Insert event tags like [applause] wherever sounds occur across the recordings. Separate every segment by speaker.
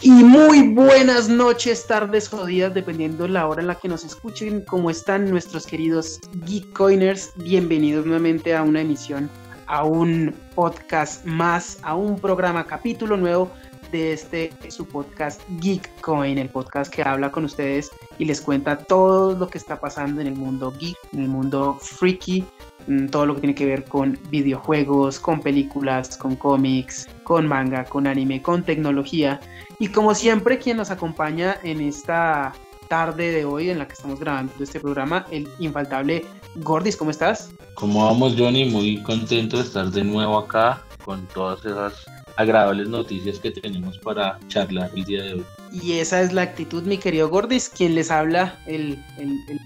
Speaker 1: Y muy buenas noches, tardes o días, dependiendo la hora en la que nos escuchen. ¿Cómo están nuestros queridos Geekcoiners? Bienvenidos nuevamente a una emisión, a un podcast más, a un programa, capítulo nuevo de este su podcast Geekcoin, el podcast que habla con ustedes y les cuenta todo lo que está pasando en el mundo geek, en el mundo freaky, todo lo que tiene que ver con videojuegos, con películas, con cómics, con manga, con anime, con tecnología. Y como siempre, quien nos acompaña en esta tarde de hoy en la que estamos grabando este programa, el infaltable Gordis, ¿cómo estás?
Speaker 2: ¿Cómo vamos, Johnny? Muy contento de estar de nuevo acá con todas esas agradables noticias que tenemos para charlar el día de hoy.
Speaker 1: Y esa es la actitud, mi querido Gordis, quien les habla, el,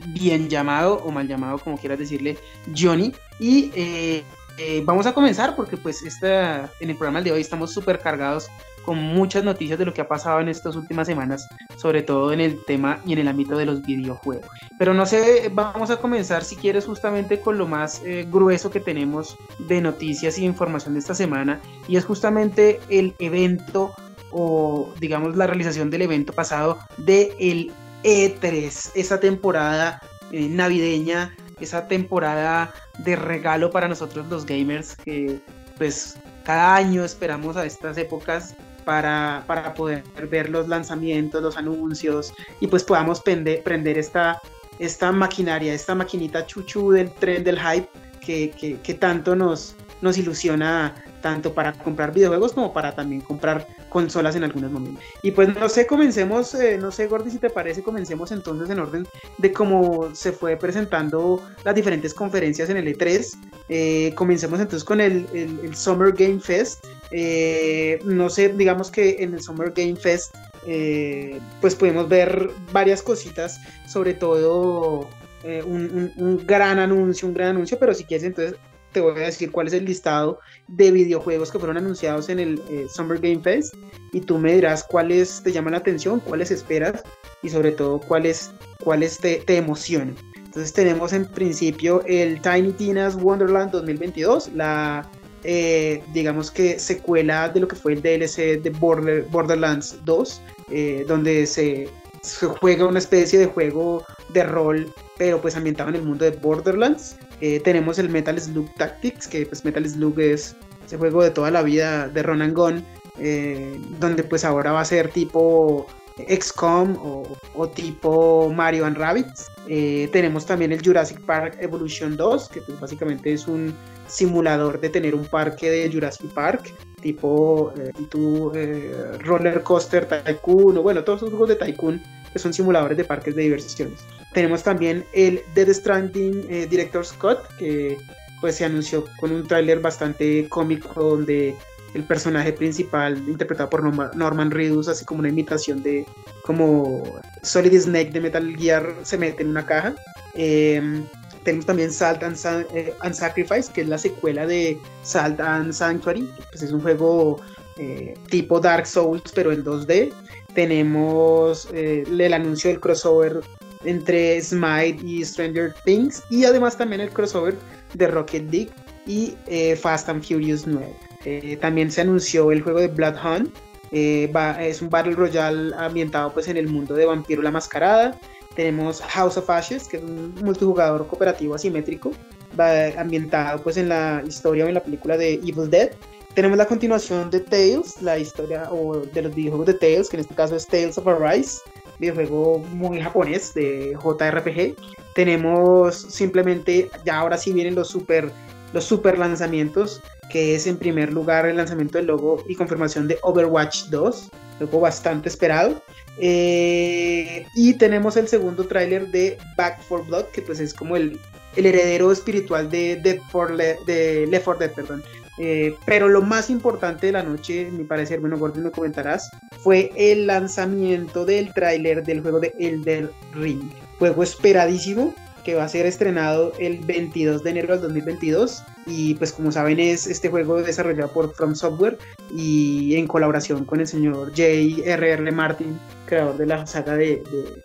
Speaker 1: bien llamado o mal llamado, como quieras decirle, Johnny. Y eh, eh, vamos a comenzar porque pues esta, en el programa de hoy estamos súper cargados con muchas noticias de lo que ha pasado en estas últimas semanas, sobre todo en el tema y en el ámbito de los videojuegos. Pero no sé, vamos a comenzar si quieres justamente con lo más eh, grueso que tenemos de noticias y información de esta semana, y es justamente el evento o digamos la realización del evento pasado de el E3, esa temporada eh, navideña, esa temporada de regalo para nosotros los gamers que pues cada año esperamos a estas épocas para, poder ver los lanzamientos, los anuncios y pues podamos prender, esta, esta maquinaria, esta maquinita chuchu del tren del hype que, que tanto nos, nos ilusiona tanto para comprar videojuegos como para también comprar consolas en algunos momentos. Y pues no sé, comencemos, eh, no sé Gordy si te parece, comencemos entonces en orden de cómo se fue presentando las diferentes conferencias en el E3. Eh, comencemos entonces con el, el, Summer Game Fest. Eh, no sé, digamos que en el Summer Game Fest pues pudimos ver varias cositas, sobre todo un, un, gran anuncio, un gran anuncio, pero si quieres entonces te voy a decir cuál es el listado de videojuegos que fueron anunciados en el eh, Summer Game Fest y tú me dirás cuáles te llaman la atención, cuáles esperas y sobre todo cuáles, cuáles te, te emocionan. Entonces tenemos en principio el Tiny Tina's Wonderland 2022, la eh, digamos que secuela de lo que fue el DLC de Borderlands 2, eh, donde se, se juega una especie de juego de rol, pero pues ambientado en el mundo de Borderlands. Eh, tenemos el Metal Slug Tactics, que pues Metal Slug es ese juego de toda la vida de Ronan Gun, eh, donde pues ahora va a ser tipo XCOM o, tipo Mario and Rabbids. Eh, tenemos también el Jurassic Park Evolution 2, que pues básicamente es un simulador de tener un parque de Jurassic Park, tipo tu, Roller Coaster Tycoon, o bueno, todos esos juegos de Tycoon que son simuladores de parques de diversiones. Tenemos también el Dead Stranding eh, Director Scott, que pues se anunció con un tráiler bastante cómico donde el personaje principal interpretado por Norman Reedus, así como una imitación de como Solid Snake de Metal Gear se mete en una caja. Em, tenemos también Salt eh, and, Sacrifice, que es la secuela de Salt and Sanctuary, pues es un juego eh, tipo Dark Souls, pero en 2D. Tenemos el anuncio del crossover entre Smite y Stranger Things y además también el crossover de Rocket League y eh, Fast and Furious 9. Eh, también se anunció el juego de Blood Hunt, eh, es un Battle Royale ambientado pues en el mundo de Vampiro la Mascarada. Tenemos House of Ashes, que es un multijugador cooperativo asimétrico, ambientado pues en la historia o en la película de Evil Dead. Tenemos la continuación de Tales, la historia o de los videojuegos de Tales, que en este caso es Tales of Arise, videojuego muy japonés de JRPG. Tenemos simplemente, ya ahora sí vienen los super, los super lanzamientos, que es en primer lugar el lanzamiento del logo y confirmación de Overwatch 2, logo bastante esperado. Eh, y tenemos el segundo tráiler de Back for Blood, que pues es como el, el heredero espiritual de, for de Left 4 Dead, perdón. Eh, pero lo más importante de la noche, mi parecer, bueno, Gordon, me comentarás, fue el lanzamiento del tráiler del juego de Elder Ring. Juego esperadísimo que va a ser estrenado el 22 de enero del 2022 y pues como saben es este juego desarrollado por From Software y en colaboración con el señor J.R.R. Martin, creador de la saga de,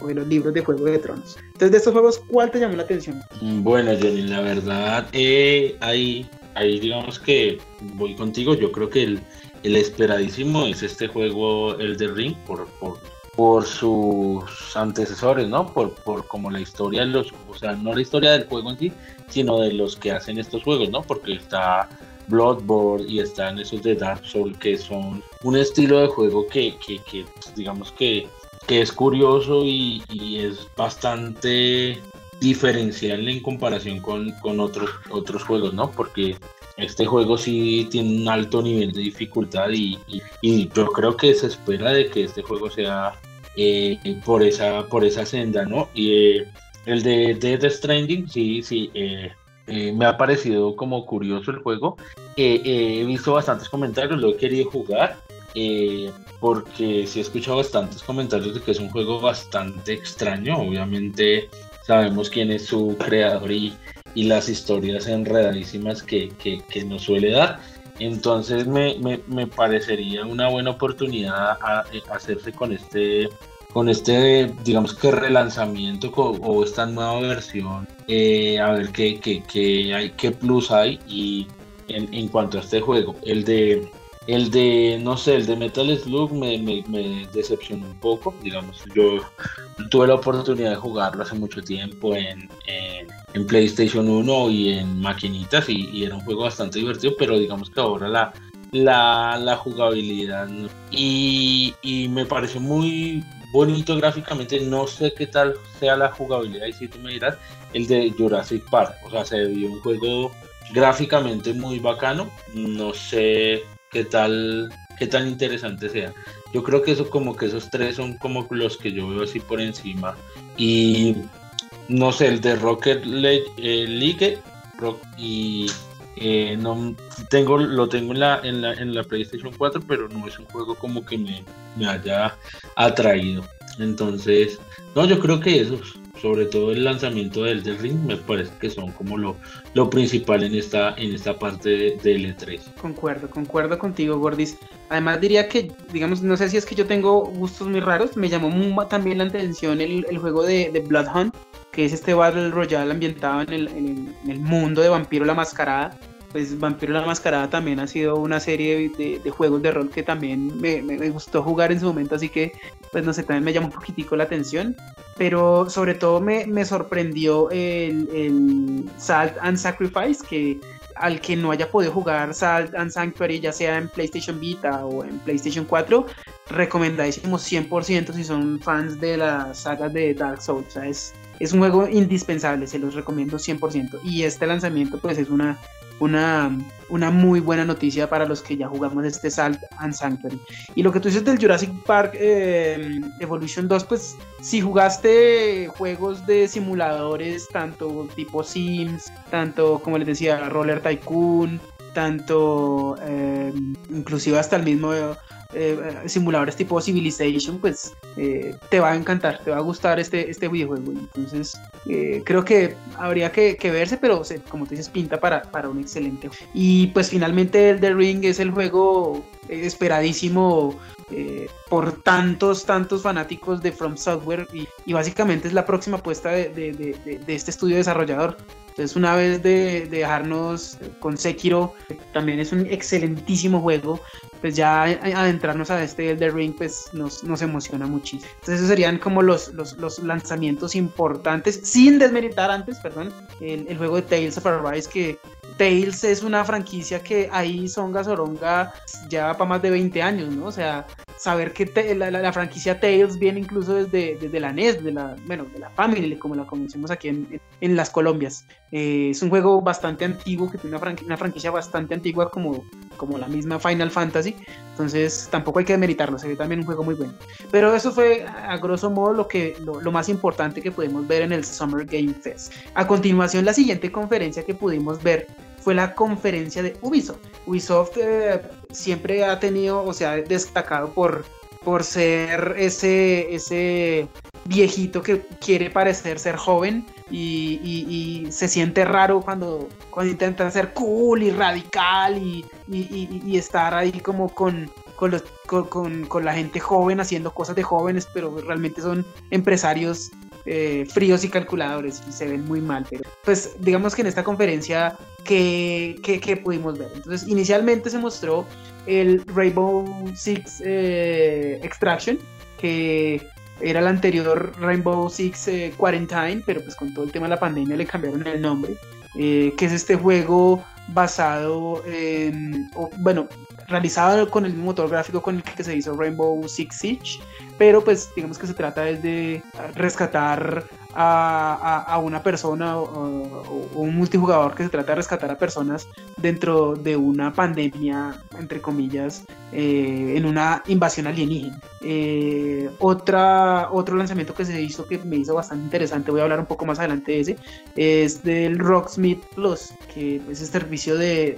Speaker 1: los libros de Juego de Tronos. Entonces de estos juegos, ¿cuál te llamó la atención?
Speaker 2: Bueno, Johnny, la verdad, eh, hay ahí digamos que voy contigo. Yo creo que el, el esperadísimo es este juego, el de Ring, por, por, por sus antecesores, ¿no? Por, por como la historia de los, o sea, no la historia del juego en sí, sino de los que hacen estos juegos, ¿no? Porque está Bloodborne y están esos de Dark Souls que son un estilo de juego que, que, que digamos que, que, es curioso y, es bastante diferencial en comparación con, con otros, otros juegos, ¿no? Porque este juego sí tiene un alto nivel de dificultad y, y, yo creo que se espera de que este juego sea eh, por, esa, por esa senda, ¿no? Y eh, el de Death Stranding, sí, sí, eh, me ha parecido como curioso el juego. he visto bastantes comentarios, lo he querido jugar. porque sí he escuchado bastantes comentarios de que es un juego bastante extraño. Obviamente sabemos quién es su creador y, y las historias enredadísimas que, que, que nos suele dar. Entonces me, me, me, parecería una buena oportunidad hacerse con este, con este, digamos que relanzamiento o, esta nueva versión, eh, a ver qué, qué, qué, hay, qué plus hay y en, en, cuanto a este juego. El de, el de, no sé, el de Metal Slug me, decepcionó un poco, digamos, yo tuve la oportunidad de jugarlo hace mucho tiempo en, PlayStation 1 y en maquinitas y, era un juego bastante divertido, pero digamos que ahora la, la, jugabilidad y, y, me pareció muy bonito gráficamente, no sé qué tal sea la jugabilidad y si tú me dirás, el de Jurassic Park, o sea, se vio un juego gráficamente muy bacano, no sé qué tal qué tan interesante sea. Yo creo que eso como que esos tres son como los que yo veo así por encima. Y no sé, el de Rocket eh, League, y eh, no tengo lo tengo en la, en la, en la PlayStation 4 pero no es un juego como que me, me haya atraído. Entonces no yo creo que esos sobre todo el lanzamiento del del Ring me parece que son como lo, lo principal en esta en esta parte de, de L3
Speaker 1: concuerdo concuerdo contigo Gordis además diría que digamos no sé si es que yo tengo gustos muy raros me llamó también la atención el, el juego de, de Blood Hunt que es este Battle Royale ambientado en el, en el, mundo de Vampiro la Mascarada. Pues Vampiro la Mascarada también ha sido una serie de, de juegos de rol que también me, me, gustó jugar en su momento, así que pues no sé, también me llama un poquitico la atención. Pero sobre todo me, me sorprendió el, el Salt and Sacrifice, que al que no haya podido jugar Salt and Sanctuary, ya sea en PlayStation Vita o en PlayStation 4, recomendadísimo 100% si son fans de las sagas de Dark Souls. O sea, es, es un juego indispensable, se los recomiendo 100%. Y este lanzamiento pues es una, una, una muy buena noticia para los que ya jugamos este Salt and Sanctuary. Y lo que tú dices del Jurassic Park eh, Evolution 2, pues si jugaste juegos de simuladores, tanto tipo Sims, tanto como les decía, Roller Tycoon, tanto eh, inclusive hasta el mismo eh, simuladores tipo Civilization, pues eh, te va a encantar, te va a gustar este, este videojuego. Entonces, eh, creo que habría que, verse, pero como tú dices, pinta para, para un excelente. Y pues finalmente el The Ring es el juego esperadísimo por tantos, tantos fanáticos de From Software y, básicamente es la próxima apuesta de, de, este estudio desarrollador. Entonces, una vez de, dejarnos con Sekiro, también es un excelentísimo juego pues ya adentrarnos a este Elder Ring pues nos, nos emociona muchísimo. Entonces esos serían como los, los, los, lanzamientos importantes, sin desmeritar antes, perdón, el, el, juego de Tales of Arise que Tales es una franquicia que ahí Songa Soronga ya para más de 20 años, ¿no? O sea, saber que la, la, franquicia Tales viene incluso desde, desde la NES, de la, bueno, de la Family, como la conocemos aquí en, en, las Colombias. Eh, es un juego bastante antiguo, que tiene una, una, franquicia bastante antigua como, como la misma Final Fantasy, entonces tampoco hay que demeritarlo, se ve también un juego muy bueno. Pero eso fue a grosso modo lo, que, lo, lo más importante que pudimos ver en el Summer Game Fest. A continuación, la siguiente conferencia que pudimos ver fue la conferencia de Ubisoft. Ubisoft eh, siempre ha tenido, o sea, destacado por, por ser ese, ese viejito que quiere parecer ser joven y, se siente raro cuando, cuando intenta ser cool y radical y, y estar ahí como con, con, con, con, la gente joven haciendo cosas de jóvenes, pero realmente son empresarios eh, fríos y calculadores y se ven muy mal, pero pues digamos que en esta conferencia que, que, pudimos ver. Entonces inicialmente se mostró el Rainbow Six eh, Extraction, que era el anterior Rainbow Six eh, Quarantine, pero pues con todo el tema de la pandemia le cambiaron el nombre, que es este juego basado en, bueno, realizado con el mismo motor gráfico con el que se hizo Rainbow Six Siege, pero pues digamos que se trata de rescatar a, una persona o, un multijugador que se trata de rescatar a personas dentro de una pandemia, entre comillas, eh, en una invasión alienígena. Eh, otra, otro lanzamiento que se hizo que me hizo bastante interesante, voy a hablar un poco más adelante de ese, es del Rocksmith Plus, que es el servicio de,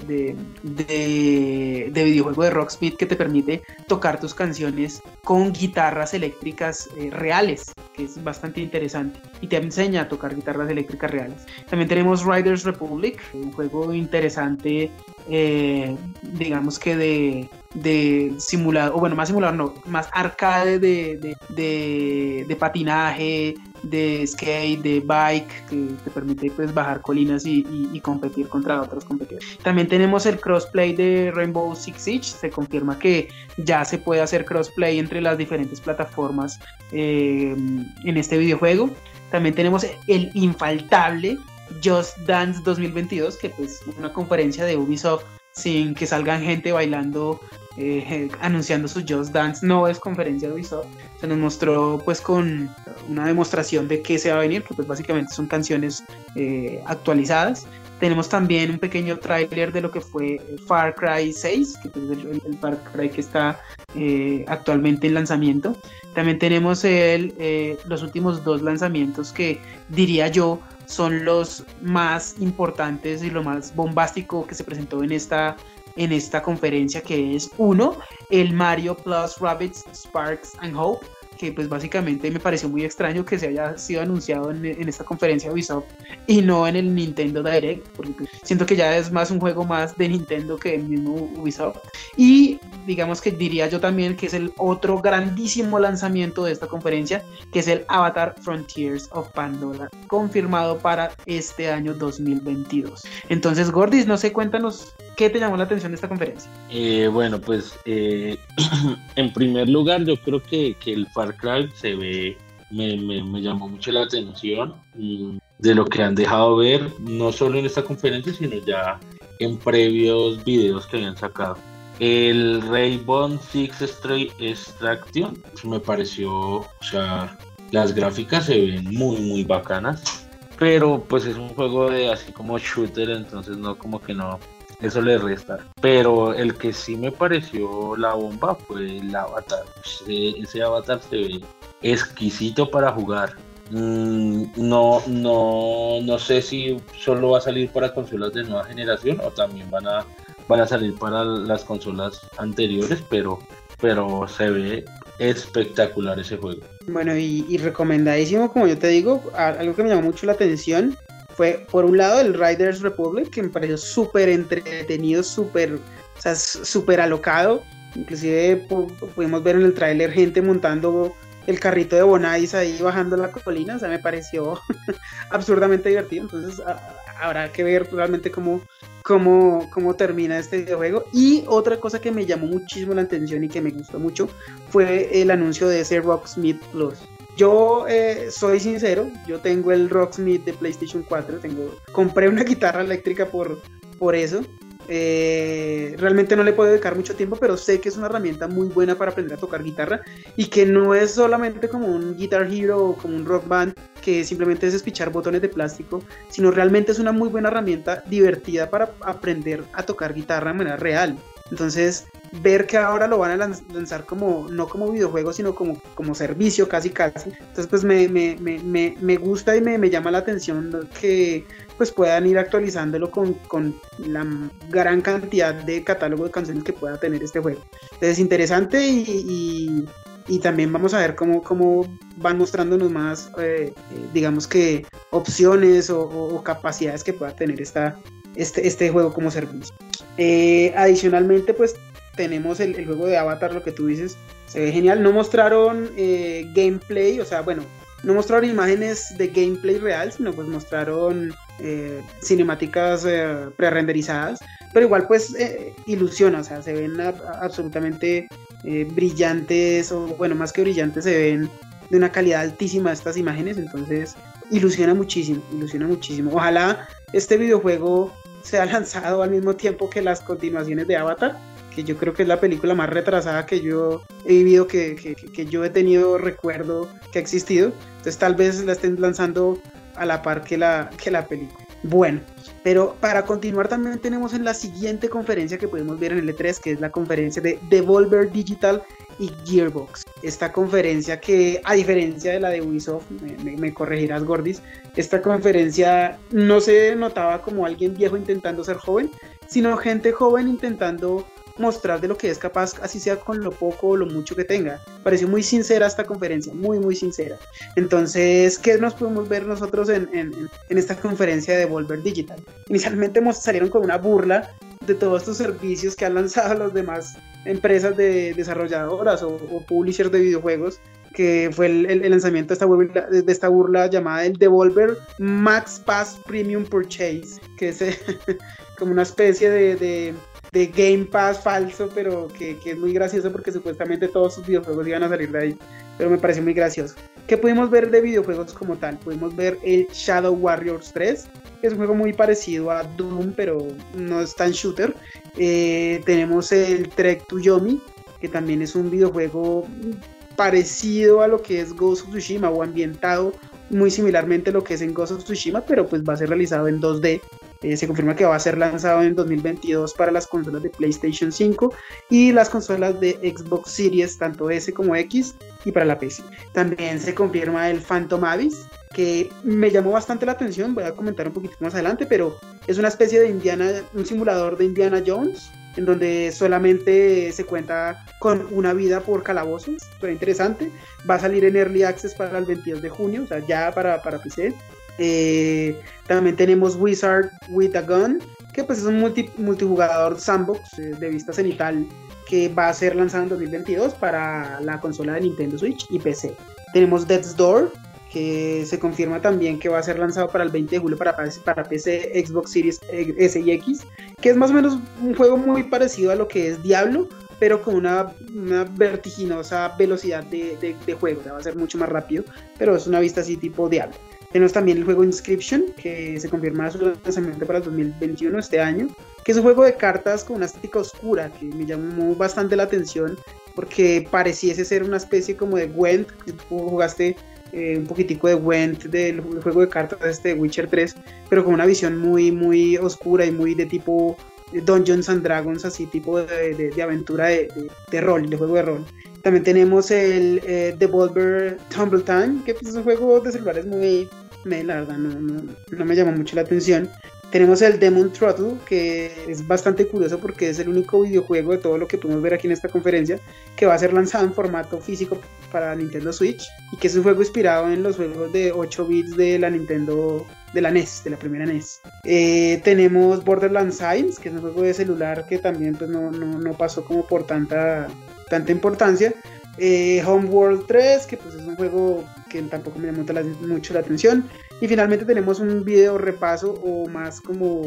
Speaker 1: de, de, videojuego de Rocksmith que te permite tocar tus canciones con guitarras eléctricas eh, reales, que es bastante interesante y te enseña a tocar guitarras eléctricas reales. También tenemos Riders Republic, un juego interesante, eh, digamos que de, de simulado, o bueno, más simulador, no, más arcade de, de, patinaje, de skate, de bike, que te permite pues bajar colinas y, competir contra otros competidores. También tenemos el crossplay de Rainbow Six Siege, se confirma que ya se puede hacer crossplay entre las diferentes plataformas eh, en este videojuego. También tenemos el infaltable Just Dance 2022, que pues una conferencia de Ubisoft sin que salgan gente bailando, eh, [laughs] anunciando su Just Dance, no es conferencia de Ubisoft. Se nos mostró pues con una demostración de qué se va a venir, que pues básicamente son canciones eh, actualizadas. Tenemos también un pequeño tráiler de lo que fue Far Cry 6, que es el, Far Cry que está eh, actualmente en lanzamiento. También tenemos el, los últimos dos lanzamientos que diría yo son los más importantes y lo más bombástico que se presentó en esta, en esta conferencia, que es uno, el Mario Plus Rabbits Sparks and Hope, que pues básicamente me pareció muy extraño que se haya sido anunciado en, esta conferencia Ubisoft y no en el Nintendo Direct, porque pues, siento que ya es más un juego más de Nintendo que el mismo Ubisoft. Y digamos que diría yo también que es el otro grandísimo lanzamiento de esta conferencia, que es el Avatar Frontiers of Pandora, confirmado para este año 2022. Entonces, Gordis, no sé, cuéntanos qué te llamó la atención de esta conferencia.
Speaker 2: Eh, bueno, pues eh, [clears throat] en primer lugar, yo creo que, que el Far Cry se ve, me, llamó mucho la atención mm, de lo que han dejado ver, no solo en esta conferencia, sino ya en previos videos que habían sacado. El Rainbow Six Extraction pues, me pareció, o sea, las gráficas se ven muy, muy bacanas, pero pues es un juego de así como shooter, entonces no, como que no, eso le resta. Pero el que sí me pareció la bomba fue el avatar. Ese, avatar se ve exquisito para jugar. Mm, no, no, no sé si solo va a salir para consolas de nueva generación o también van a, van a salir para las consolas anteriores, pero, pero se ve espectacular ese juego.
Speaker 1: Bueno, y, y recomendadísimo, como yo te digo, algo que me llamó mucho la atención fue por un lado el Riders Republic, que me pareció súper entretenido, súper, o sea, alocado. Inclusive pudimos ver en el tráiler gente montando el carrito de Bonais ahí bajando la colina, o sea, me pareció [laughs] absurdamente divertido. Entonces habrá que ver realmente cómo, cómo, cómo termina este videojuego. Y otra cosa que me llamó muchísimo la atención y que me gustó mucho fue el anuncio de ese Rocksmith Plus. Yo eh, soy sincero, yo tengo el Rocksmith de PlayStation 4, tengo, compré una [laughs] guitarra eléctrica por, por eso. Eh, realmente no le puedo dedicar mucho tiempo, pero sé que es una herramienta muy buena para aprender a tocar guitarra y que no es solamente como un Guitar Hero o como un Rock Band que simplemente es espichar botones de plástico, sino realmente es una muy buena herramienta divertida para aprender a tocar guitarra de manera real. Entonces, ver que ahora lo van a lanzar como, no como videojuego, sino como, como servicio casi casi. Entonces pues me, me, me, me gusta y me, llama la atención que pues puedan ir actualizándolo con, con, la gran cantidad de catálogo de canciones que pueda tener este juego. Entonces interesante y, y, también vamos a ver cómo, cómo van mostrándonos más, eh, digamos que opciones o, capacidades que pueda tener esta, este, este juego como servicio. Eh, adicionalmente pues tenemos el, juego de Avatar, lo que tú dices, se ve genial. No mostraron eh, gameplay, o sea, bueno, no mostraron imágenes de gameplay real, sino pues mostraron eh, cinemáticas eh, pre-renderizadas, pero igual pues eh, ilusiona, o sea, se ven absolutamente brillantes, o bueno, más que brillantes, se ven de una calidad altísima estas imágenes, entonces ilusiona muchísimo, ilusiona muchísimo. Ojalá este videojuego sea [laughs] lanzado al mismo tiempo que las continuaciones de Avatar, que yo creo que es la película más retrasada que yo he vivido, que, que, yo he tenido recuerdo que ha existido. Entonces tal vez la estén lanzando a la par que la, que la película. Bueno, pero para continuar también tenemos en la siguiente conferencia que podemos ver en el E3, que es la conferencia de Devolver Digital y Gearbox. Esta conferencia que, a diferencia de la de Ubisoft, me, corregirás Gordis, esta conferencia no se notaba como alguien viejo intentando ser joven, sino gente joven intentando mostrar de lo que es capaz, así sea con lo poco o lo mucho que tenga. Pareció muy sincera esta conferencia, muy, muy sincera. Entonces, ¿qué nos podemos ver nosotros en, esta conferencia de Volver Digital? Inicialmente salieron con una burla de todos estos servicios que han lanzado las demás empresas de desarrolladoras o, publishers de videojuegos que fue el, lanzamiento de esta, burla, de esta burla llamada el Devolver Max Pass Premium Purchase, que es [laughs] como una especie de, de Game Pass falso, pero que, es muy gracioso porque supuestamente todos sus videojuegos iban a salir de ahí. Pero me parece muy gracioso. ¿Qué pudimos ver de videojuegos como tal? Pudimos ver el Shadow Warriors 3, que es un juego muy parecido a Doom, pero no es tan shooter. Eh, tenemos el Trek to Yomi, que también es un videojuego parecido a lo que es Ghost of Tsushima o ambientado muy similarmente a lo que es en Ghost of Tsushima, pero pues va a ser realizado en 2D eh, se confirma que va a ser lanzado en 2022 para las consolas de PlayStation 5 y las consolas de Xbox Series, tanto S como X, y para la PC. También se confirma el Phantom Abyss, que me llamó bastante la atención, voy a comentar un poquito más adelante, pero es una especie de Indiana, un simulador de Indiana Jones, en donde solamente se cuenta con una vida por calabozos, fue interesante, va a salir en Early Access para el 22 de junio, o sea, ya para, para PC, eh, también tenemos Wizard with a Gun, que pues es un multijugador sandbox eh, de vista cenital que va a ser lanzado en 2022 para la consola de Nintendo Switch y PC. Tenemos Death's Door, que se confirma también que va a ser lanzado para el 20 de julio para, para PC, Xbox Series S y X, que es más o menos un juego muy parecido a lo que es Diablo, pero con una, vertiginosa velocidad de, de, juego, va a ser mucho más rápido, pero es una vista así tipo Diablo. Tenemos también el juego Inscription, que se confirma su lanzamiento para el 2021, este año, que es un juego de cartas con una estética oscura, que me llamó bastante la atención, porque pareciese ser una especie como de Gwent, que tú jugaste eh, un poquitico de Gwent del juego de cartas de este Witcher 3, pero con una visión muy, muy oscura y muy de tipo Dungeons and Dragons, así tipo de, aventura de, de, rol, de juego de rol. También tenemos el eh, Devolver Tumble Time, que pues, es un juego de celulares muy... Me, la verdad, no, no, me llama mucho la atención. Tenemos el Demon Throttle, que es bastante curioso porque es el único videojuego de todo lo que podemos ver aquí en esta conferencia que va a ser lanzado en formato físico para Nintendo Switch y que es un juego inspirado en los juegos de 8 bits de la Nintendo, de la NES, de la primera NES. Eh, tenemos Borderlands Science, que es un juego de celular que también pues, no, no, no pasó como por tanta tanta importancia. Eh, Homeworld 3, que pues es un juego que tampoco me llamó mucho la atención. Y finalmente tenemos un video repaso o más como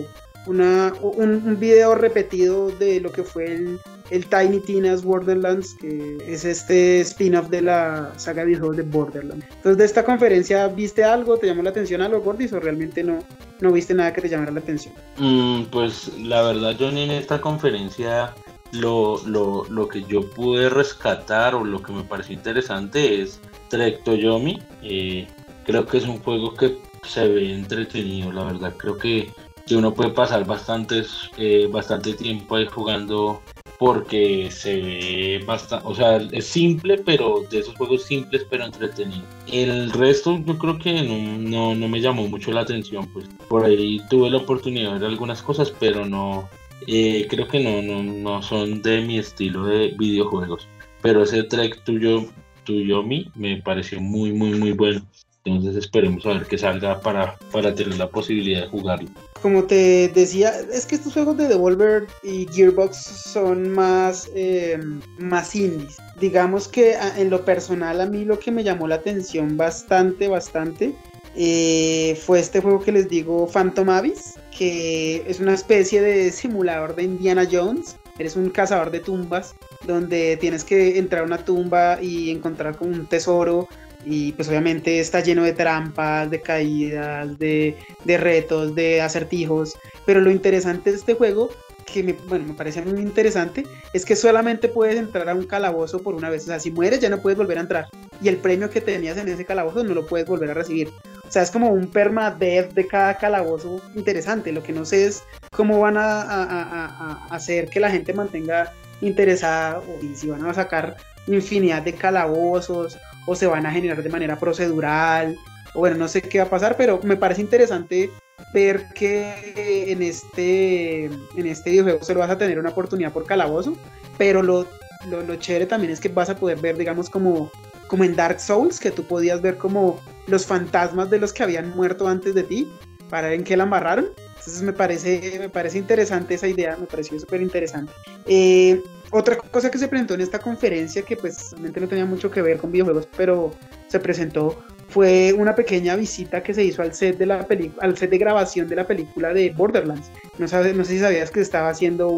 Speaker 1: una, un, video repetido de lo que fue el, el Tiny Tina's Borderlands, que es este spin-off de la saga de de Borderlands. Entonces, de esta conferencia, ¿viste algo? ¿Te llamó la atención algo, Gordis? ¿O realmente no, no viste nada que te llamara la atención?
Speaker 2: Mm, pues la verdad, Johnny, en esta conferencia lo, lo, lo, que yo pude rescatar o lo que me pareció interesante es Trek Toyomi. Eh, creo que es un juego que se ve entretenido, la verdad. Creo que, que uno puede pasar bastantes, eh, bastante tiempo ahí jugando porque se ve bastante, o sea, es simple, pero de esos juegos simples, pero entretenido. El resto yo creo que no, no me llamó mucho la atención, pues por ahí tuve la oportunidad de ver algunas cosas, pero no, eh, creo que no, no, no son de mi estilo de videojuegos. Pero ese track tuyo, mí, me pareció muy, muy, muy bueno. Entonces esperemos a ver que salga para, para tener la posibilidad de jugarlo.
Speaker 1: como te decía, es que estos juegos de Devolver y Gearbox son más, eh, más indies. Digamos que en lo personal a mí lo que me llamó la atención bastante, bastante, eh, fue este juego que les digo Phantom Abyss, que es una especie de simulador de Indiana Jones. Eres un cazador de tumbas donde tienes que entrar a una tumba y encontrar como un tesoro y pues obviamente está lleno de trampas, de caídas, de, retos, de acertijos, pero lo interesante de este juego que me, bueno, me parece muy interesante es que solamente puedes entrar a un calabozo por una vez. O sea, si mueres ya no puedes volver a entrar. Y el premio que tenías en ese calabozo no lo puedes volver a recibir. O sea, es como un permadeath de cada calabozo interesante. Lo que no sé es cómo van a, hacer que la gente mantenga interesada o si van a sacar infinidad de calabozos o se van a generar de manera procedural, o bueno, no sé qué va a pasar, pero me parece interesante ver que en este, en este videojuego solo vas a tener una oportunidad por calabozo, pero lo, lo, chévere también es que vas a poder ver, digamos, como, como en Dark Souls, que tú podías ver como los fantasmas de los que habían muerto antes de ti, para ver en qué la amarraron. Entonces me parece, me parece interesante esa idea, me pareció súper interesante. Eh, otra cosa que se presentó en esta conferencia, que pues realmente no tenía mucho que ver con videojuegos, pero se presentó, fue una pequeña visita que se hizo al set de la al set de grabación de la película de Borderlands. No, sabes, no sé si sabías que estaba haciendo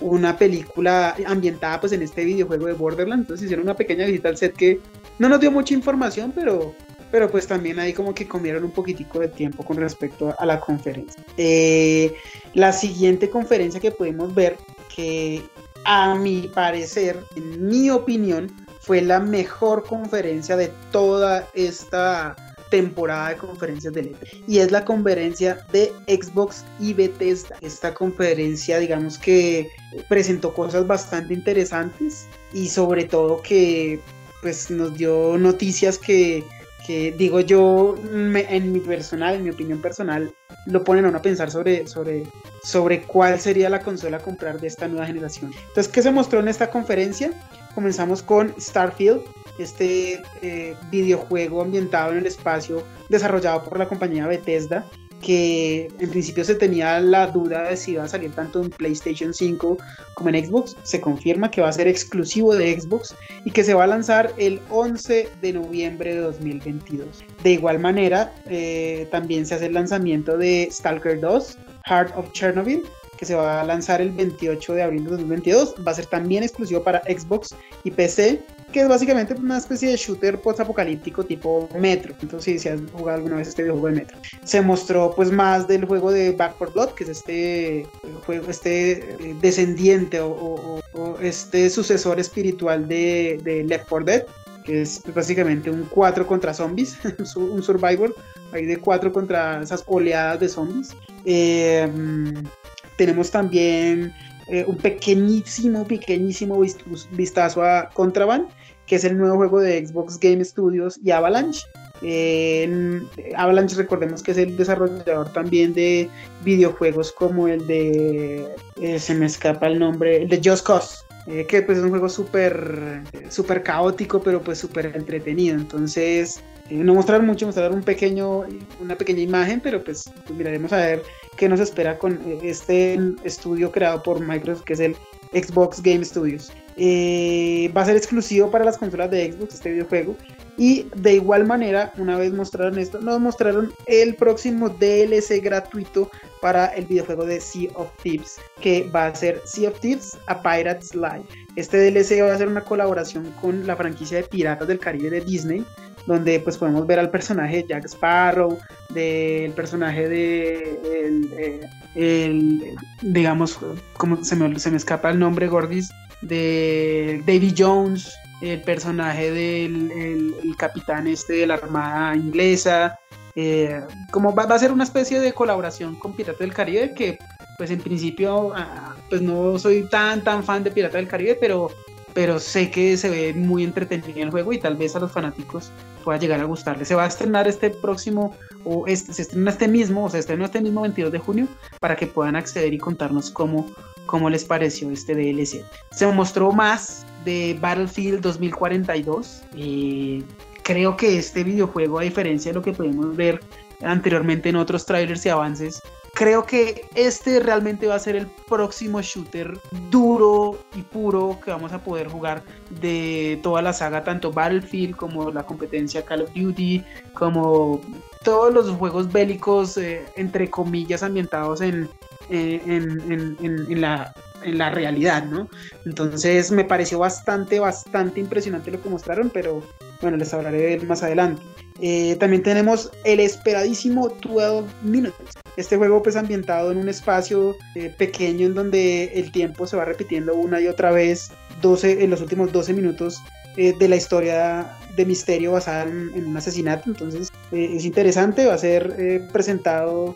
Speaker 1: una película ambientada pues en este videojuego de Borderlands. Entonces hicieron una pequeña visita al set que no nos dio mucha información, pero, pero pues también ahí como que comieron un poquitico de tiempo con respecto a la conferencia. Eh, la siguiente conferencia que pudimos ver, que a mi parecer, en mi opinión, fue la mejor conferencia de toda esta temporada de conferencias de E3 y es la conferencia de Xbox y Bethesda. Esta conferencia, digamos que presentó cosas bastante interesantes y sobre todo que pues nos dio noticias que que digo yo, en mi personal, en mi opinión personal, lo ponen a uno a pensar sobre, sobre, sobre cuál sería la consola a comprar de esta nueva generación. Entonces, ¿qué se mostró en esta conferencia? Comenzamos con Starfield, este eh, videojuego ambientado en el espacio desarrollado por la compañía Bethesda, que en principio se tenía la duda de si iba a salir tanto en PlayStation 5 como en Xbox. Se confirma que va a ser exclusivo de Xbox y que se va a lanzar el 11 de noviembre de 2022. De igual manera, eh, también se hace el lanzamiento de Stalker 2, Heart of Chernobyl, que se va a lanzar el 28 de abril de 2022. Va a ser también exclusivo para Xbox y PC que es básicamente una especie de shooter post-apocalíptico tipo Metro. Entonces, si has jugado alguna vez este videojuego de Metro. Se mostró pues más del juego de Back 4 Blood, que es este juego, este eh, descendiente o, este sucesor espiritual de, Left 4 Dead, que es pues, básicamente un 4 contra zombies, [laughs] un survivor, ahí de 4 contra esas oleadas de zombies. Eh, tenemos también eh, un pequeñísimo, pequeñísimo vistazo a Contraband, que es el nuevo juego de Xbox Game Studios y Avalanche. Avalanche recordemos que es el desarrollador también de videojuegos como el de, eh, se me escapa el nombre, el de Just Cause. Eh, que pues es un juego súper super caótico pero pues súper entretenido entonces eh, no mostrar mucho mostrar un pequeño una pequeña imagen pero pues, pues miraremos a ver qué nos espera con este estudio creado por Microsoft que es el Xbox Game Studios eh, va a ser exclusivo para las consolas de Xbox este videojuego. Y de igual manera, una vez mostraron esto, nos mostraron el próximo DLC gratuito para el videojuego de Sea of Thieves, que va a ser Sea of Thieves a Pirate's Life. Este DLC va a ser una colaboración con la franquicia de Piratas del Caribe de Disney, donde pues podemos ver al personaje de Jack Sparrow, del personaje de el, digamos, como se me, se me escapa el nombre, Gordis, de Davy Jones, el personaje del capitán este de la Armada inglesa. Eh, como va, a ser una especie de colaboración con Pirata del Caribe, que pues en principio ah, pues no soy tan tan fan de Pirata del Caribe, pero, pero sé que se ve muy entretenido el juego y tal vez a los fanáticos pueda llegar a gustarle. Se va a estrenar este próximo, o este, se estrena este mismo, o se estrena este mismo 22 de junio, para que puedan acceder y contarnos cómo, cómo les pareció este DLC. Se mostró más de Battlefield 2042. Eh, creo que este videojuego, a diferencia de lo que podemos ver anteriormente en otros trailers y avances, creo que este realmente va a ser el próximo shooter duro y puro que vamos a poder jugar de toda la saga, tanto Battlefield como la competencia Call of Duty, como todos los juegos bélicos, eh, entre comillas, ambientados en, en, en, la, en la realidad, ¿no? Entonces me pareció bastante, bastante impresionante lo que mostraron, pero bueno, les hablaré de él más adelante. Eh, también tenemos el esperadísimo 12 Minutes. Este juego pues ambientado en un espacio eh, pequeño en donde el tiempo se va repitiendo una y otra vez 12, en los últimos 12 minutos eh, de la historia de misterio basada en, un asesinato. Entonces es interesante, va a ser presentado,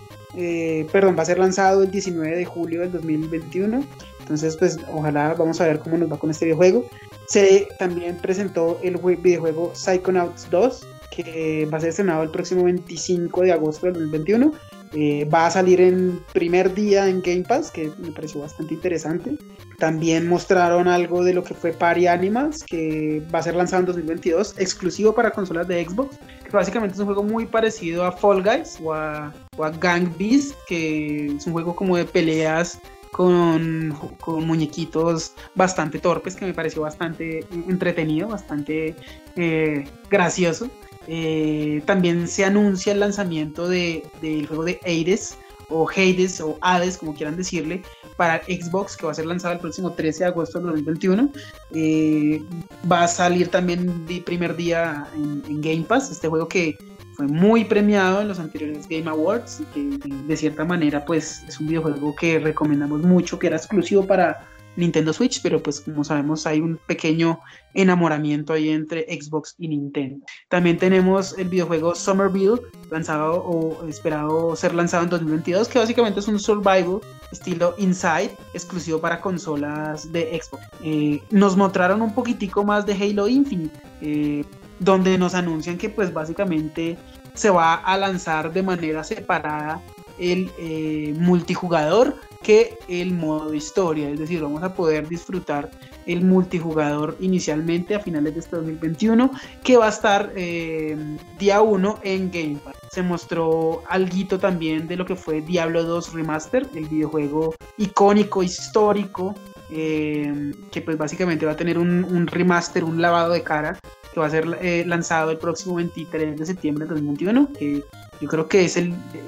Speaker 1: perdón, va a ser lanzado el 19 de julio del 2021. Entonces pues ojalá vamos a ver cómo nos va con este videojuego. Se también presentó el videojuego Psychonauts 2, que va a ser estrenado el próximo 25 de agosto del 2021. Eh, va a salir en primer día en Game Pass, que me pareció bastante interesante. También mostraron algo de lo que fue Party Animals, que va a ser lanzado en 2022, exclusivo para consolas de Xbox, que básicamente es un juego muy parecido a Fall Guys o a, Gang Beast, que es un juego como de peleas con, con, muñequitos bastante torpes, que me pareció bastante entretenido, bastante eh, gracioso. Eh, también se anuncia el lanzamiento del juego de Hades o Hades o Hades, como quieran decirle, para Xbox, que va a ser lanzado el próximo 13 de agosto de 2021. Eh, va a salir también de primer día en, Game Pass, este juego que fue muy premiado en los anteriores Game Awards, que de cierta manera pues es un videojuego que recomendamos mucho, que era exclusivo para Nintendo Switch, pero pues como sabemos hay un pequeño enamoramiento ahí entre Xbox y Nintendo. También tenemos el videojuego Somerville, lanzado o esperado ser lanzado en 2022, que básicamente es un survival estilo Inside, exclusivo para consolas de Xbox. Eh, nos mostraron un poquitico más de Halo Infinite. Eh, donde nos anuncian que pues básicamente se va a lanzar de manera separada el eh, multijugador que el modo historia, es decir, vamos a poder disfrutar el multijugador inicialmente a finales de este 2021, que va a estar eh, día 1 en Game Pass. Se mostró algo también de lo que fue Diablo 2 Remaster, el videojuego icónico, histórico, eh, que pues básicamente va a tener un, remaster, un lavado de cara que va a ser eh, lanzado el próximo 23 de septiembre de 2021, que yo creo que es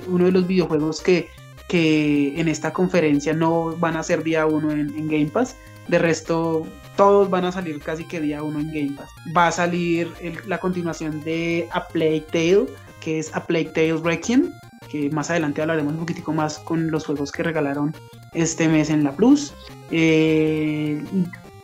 Speaker 1: uno de los videojuegos que, que en esta conferencia no van a ser día uno en, Game Pass. De resto, todos van a salir casi que día uno en Game Pass. Va a salir la continuación de A Plague Tale, que es A Plague Tale Requiem, que más adelante hablaremos un poquitico más con los juegos que regalaron este mes en la Plus. Eh,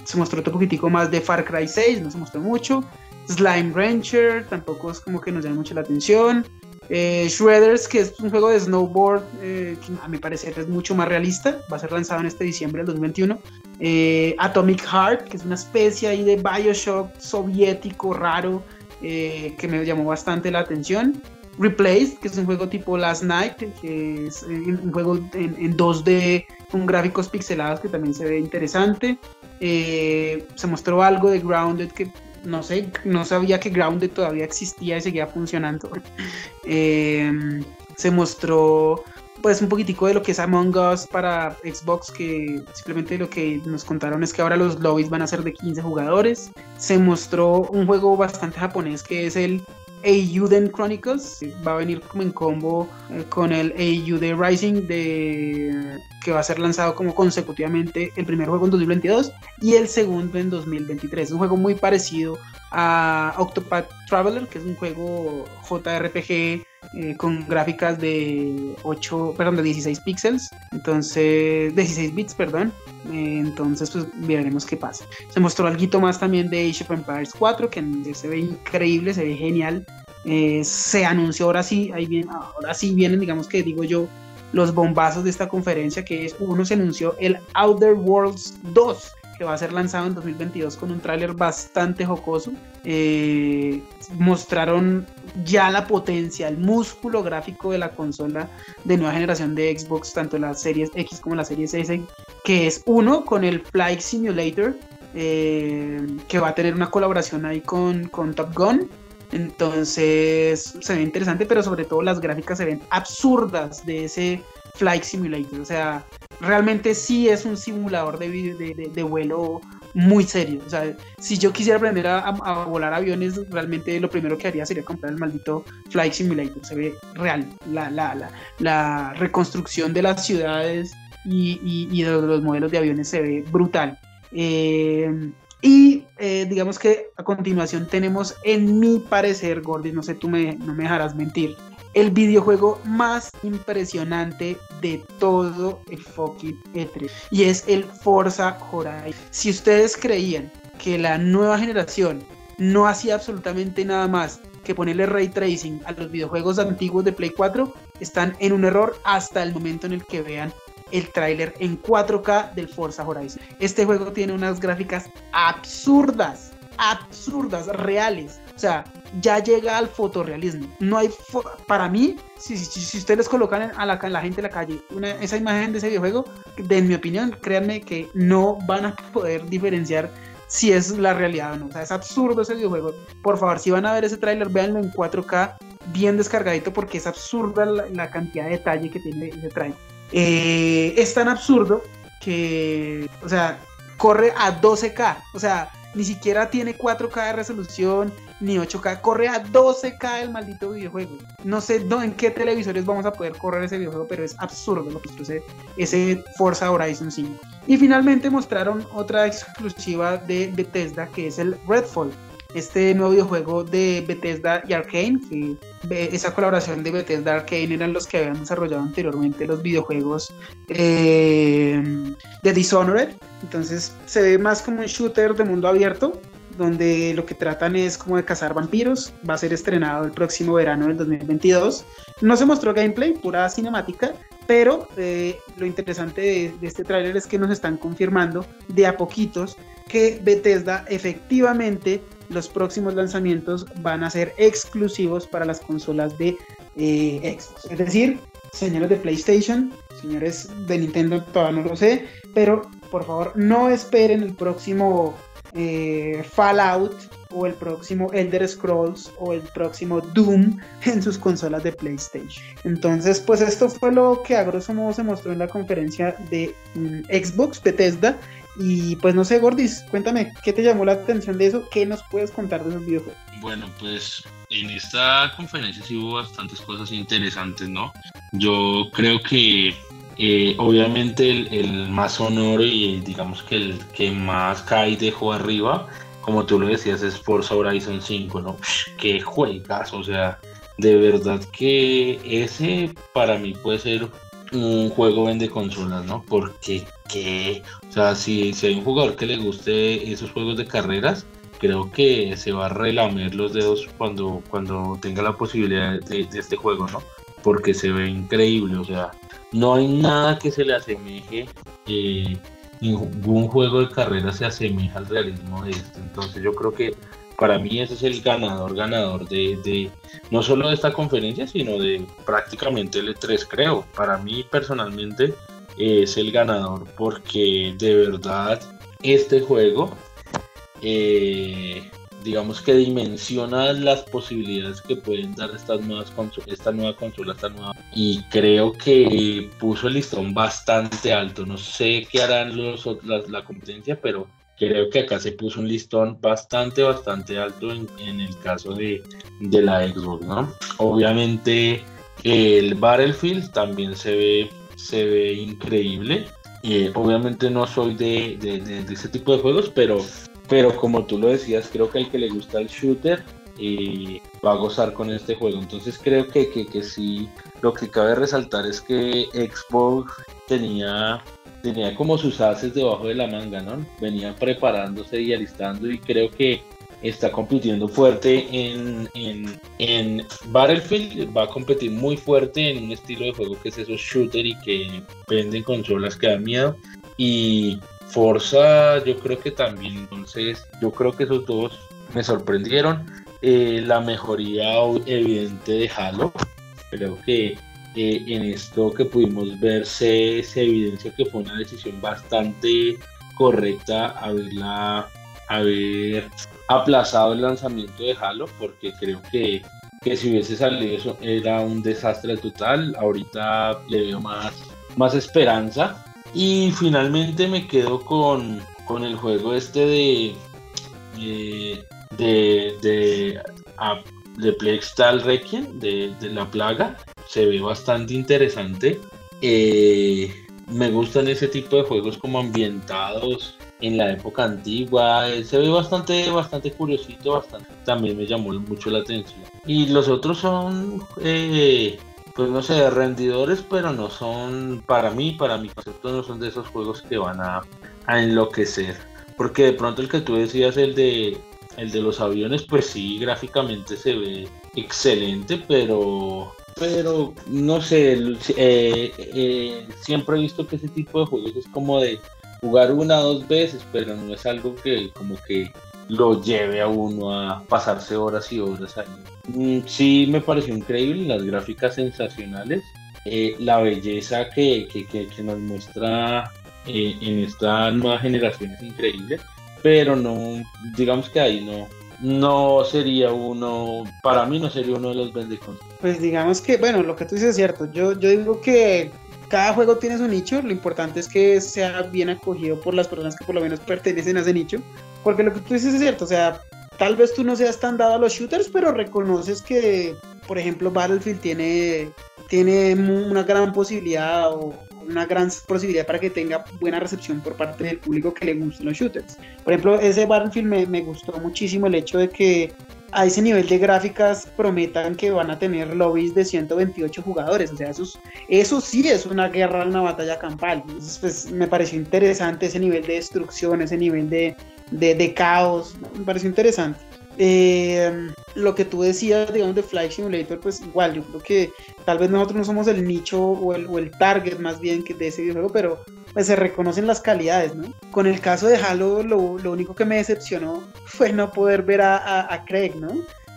Speaker 1: se mostró otro poquitico más de Far Cry 6, no se mostró mucho. Slime Rancher, tampoco es como que nos llame mucho la atención. Eh, Shredders, que es un juego de snowboard eh, que a mi parecer es mucho más realista, va a ser lanzado en este diciembre del 2021. Eh, Atomic Heart, que es una especie ahí de Bioshock soviético raro que me llamó bastante la atención. Replaced, que es un juego tipo Last Night, que es un juego en, en 2D con gráficos pixelados que también se ve interesante. se mostró algo de Grounded que no sé, no sabía que Grounded todavía existía y seguía funcionando. Em, se mostró pues un poquitico de lo que es Among Us para Xbox, que simplemente lo que nos contaron es que ahora los lobbies van a ser de 15 jugadores. Se mostró un juego bastante japonés que es el Eiyuden Chronicles. Va a venir como en combo eh, con el Eiyude Rising de, que va a ser lanzado como consecutivamente el primer juego en 2022 y el segundo en 2023. Es un juego muy parecido a Octopath Traveler, que es un juego JRPG eh, con gráficas de 8, perdón, de 16 píxeles, entonces 16 bits, perdón. Eh, entonces, pues veremos qué pasa. Se mostró algo más también de Age of Empires 4, que se ve increíble, se ve genial. Eh, se anunció ahora sí, ahí bien, ahora sí vienen, digamos que digo yo, los bombazos de esta conferencia, que es uno se anunció el Outer Worlds 2 que va a ser lanzado en 2022 con un tráiler bastante jocoso. Eh, mostraron ya la potencia, el músculo gráfico de la consola de nueva generación de Xbox, tanto la series X como la series S, que es uno con el Flight Simulator, eh, que va a tener una colaboración ahí con, con Top Gun. Entonces se ve interesante, pero sobre todo las gráficas se ven absurdas de ese Flight Simulator. O sea, realmente sí es un simulador de, de, vuelo muy serio. O sea, si yo quisiera aprender a, volar aviones, realmente lo primero que haría sería comprar el maldito Flight Simulator. Se ve real. La, la, la, la reconstrucción de las ciudades y, y, de los modelos de aviones se ve brutal. Eh, y eh, digamos que a continuación tenemos, en mi parecer, Gordy, no sé, tú me, no me dejarás mentir, el videojuego más impresionante de todo el fucking E3 y es el Forza Horizon. Si ustedes creían que la nueva generación no hacía absolutamente nada más que ponerle ray tracing a los videojuegos antiguos de Play 4, están en un error hasta el momento en el que vean el tráiler en 4K del Forza Horizon. Este juego tiene unas gráficas absurdas, absurdas, reales. O sea, ya llega al fotorrealismo. No hay, para mí, si, si, ustedes les colocan a la, la gente en la calle esa imagen de ese videojuego, de, en mi opinión, créanme que no van a poder diferenciar si es la realidad o no. O sea, es absurdo ese videojuego. Por favor, si van a ver ese tráiler, véanlo en 4K bien descargadito porque es absurda la, cantidad de detalle que tiene ese tráiler. Eh, es tan absurdo que, o sea, corre a 12K. O sea, ni siquiera tiene 4K de resolución, ni 8K, corre a 12K el maldito videojuego. No sé en qué televisores vamos a poder correr ese videojuego, pero es absurdo lo que es ese Forza Horizon 5. Y finalmente mostraron otra exclusiva de Bethesda que es el Redfall este nuevo videojuego de Bethesda y Arkane, que esa colaboración de Bethesda y Arkane eran los que habían desarrollado anteriormente los videojuegos eh, de Dishonored. Entonces se ve más como un shooter de mundo abierto, donde lo que tratan es como de cazar vampiros. Va a ser estrenado el próximo verano del 2022. No se mostró gameplay, pura cinemática, pero eh, lo interesante de, este tráiler es que nos están confirmando de a poquitos que Bethesda efectivamente los próximos lanzamientos van a ser exclusivos para las consolas de eh, Xbox. Es decir, señores de PlayStation, señores de Nintendo, todavía no lo sé, pero por favor no esperen el próximo eh, Fallout o el próximo Elder Scrolls o el próximo Doom [laughs] en sus consolas de PlayStation. Entonces, pues esto fue lo que a grosso modo se mostró en la conferencia de mm, Xbox Bethesda y pues no sé, Gordis, cuéntame, ¿qué te llamó la atención de eso? ¿Qué nos puedes contar de esos videojuegos?
Speaker 2: Bueno, pues en esta conferencia sí hubo bastantes cosas interesantes, ¿no? Yo creo que eh, obviamente el, más sonoro y digamos que el que más cae dejó arriba, como tú lo decías, es Forza Horizon 5, ¿no? Qué juegas, o sea, de verdad que ese para mí puede ser un juego vende consolas, ¿no? Porque que, o sea, si, si hay un jugador que le guste esos juegos de carreras, creo que se va a relamer los dedos cuando, cuando tenga la posibilidad de, este juego, ¿no? Porque se ve increíble, o sea, no hay nada que se le asemeje, eh, ningún juego de carreras se asemeja al realismo de este, entonces yo creo que para mí ese es el ganador, ganador de, de, no solo de esta conferencia, sino de prácticamente el E3, creo. Para mí personalmente es el ganador porque de verdad este juego, eh, digamos que dimensiona las posibilidades que pueden dar estas nuevas esta nueva consola, esta nueva... Y creo que puso el listón bastante alto. No sé qué harán los, la competencia, pero creo que acá se puso un listón bastante, bastante alto en, el caso de, la Xbox, ¿no? Obviamente el Battlefield también se ve, se ve increíble. Eh, obviamente no soy de, de, ese tipo de juegos, pero, pero como tú lo decías, creo que al que le gusta el shooter eh, va a gozar con este juego. Entonces creo que, que, que sí, lo que cabe resaltar es que Xbox tenía tenía como sus haces debajo de la manga, ¿no? Venía preparándose y alistando y creo que está compitiendo fuerte en, en, Battlefield, va a competir muy fuerte en un estilo de juego que es esos shooter y que venden consolas que da miedo. Y Forza yo creo que también, entonces yo creo que esos dos me sorprendieron. Eh, la mejoría evidente de Halo, creo que en esto que pudimos ver se, evidencia que fue una decisión bastante correcta haberla, haber aplazado el lanzamiento de Halo porque creo que que si hubiese salido eso era un desastre total. Ahorita le veo más, más esperanza. Y finalmente me quedo con, con el juego este de, de, de, de, de Requiem, de, de, La Plaga. Se ve bastante interesante. Eh, me gustan ese tipo de juegos como ambientados en la época antigua. Eh, se ve bastante, bastante curiosito. También me llamó mucho la atención. Y los otros son, eh, pues no sé, rendidores, pero no son, para mí, para mi concepto, no son de esos juegos que van a, a enloquecer. Porque de pronto el que tú decías, el de, el de los aviones, pues sí, gráficamente se ve excelente, pero pero no sé, eh, eh, siempre he visto que ese tipo de juegos es como de jugar una o dos veces, pero no es algo que como que lo lleve a uno a pasarse horas y horas ahí. Mm, sí me pareció increíble, las gráficas sensacionales, eh, la belleza que, que, nos muestra en esta nueva generación es increíble, pero no, digamos que ahí no, no sería uno, para mí no sería uno de los Vendicons.
Speaker 1: Pues digamos que, bueno, lo que tú dices es cierto. Yo, yo digo que cada juego tiene su nicho, lo importante es que sea bien acogido por las personas que por lo menos pertenecen a ese nicho, porque lo que tú dices es cierto, o sea, tal vez tú no seas tan dado a los shooters, pero reconoces que, por ejemplo, Battlefield tiene, tiene una gran posibilidad o, una gran posibilidad para que tenga buena recepción por parte del público que le gusten los shooters. Por ejemplo, ese Battlefield me, me gustó muchísimo el hecho de que a ese nivel de gráficas prometan que van a tener lobbies de 128 jugadores. O sea, eso, eso sí es una guerra, una batalla campal. Entonces, pues, me pareció interesante ese nivel de destrucción, ese nivel de, de, de caos. Me pareció interesante. Eh, lo que tú decías, digamos, de Flight Simulator, pues igual, yo creo que tal vez nosotros no somos el nicho o el, o el target más bien que de ese videojuego, pero pues se reconocen las calidades, ¿no? Con el caso de Halo, lo, lo único que me decepcionó [laughs] fue no poder ver a, a, Craig, ¿no?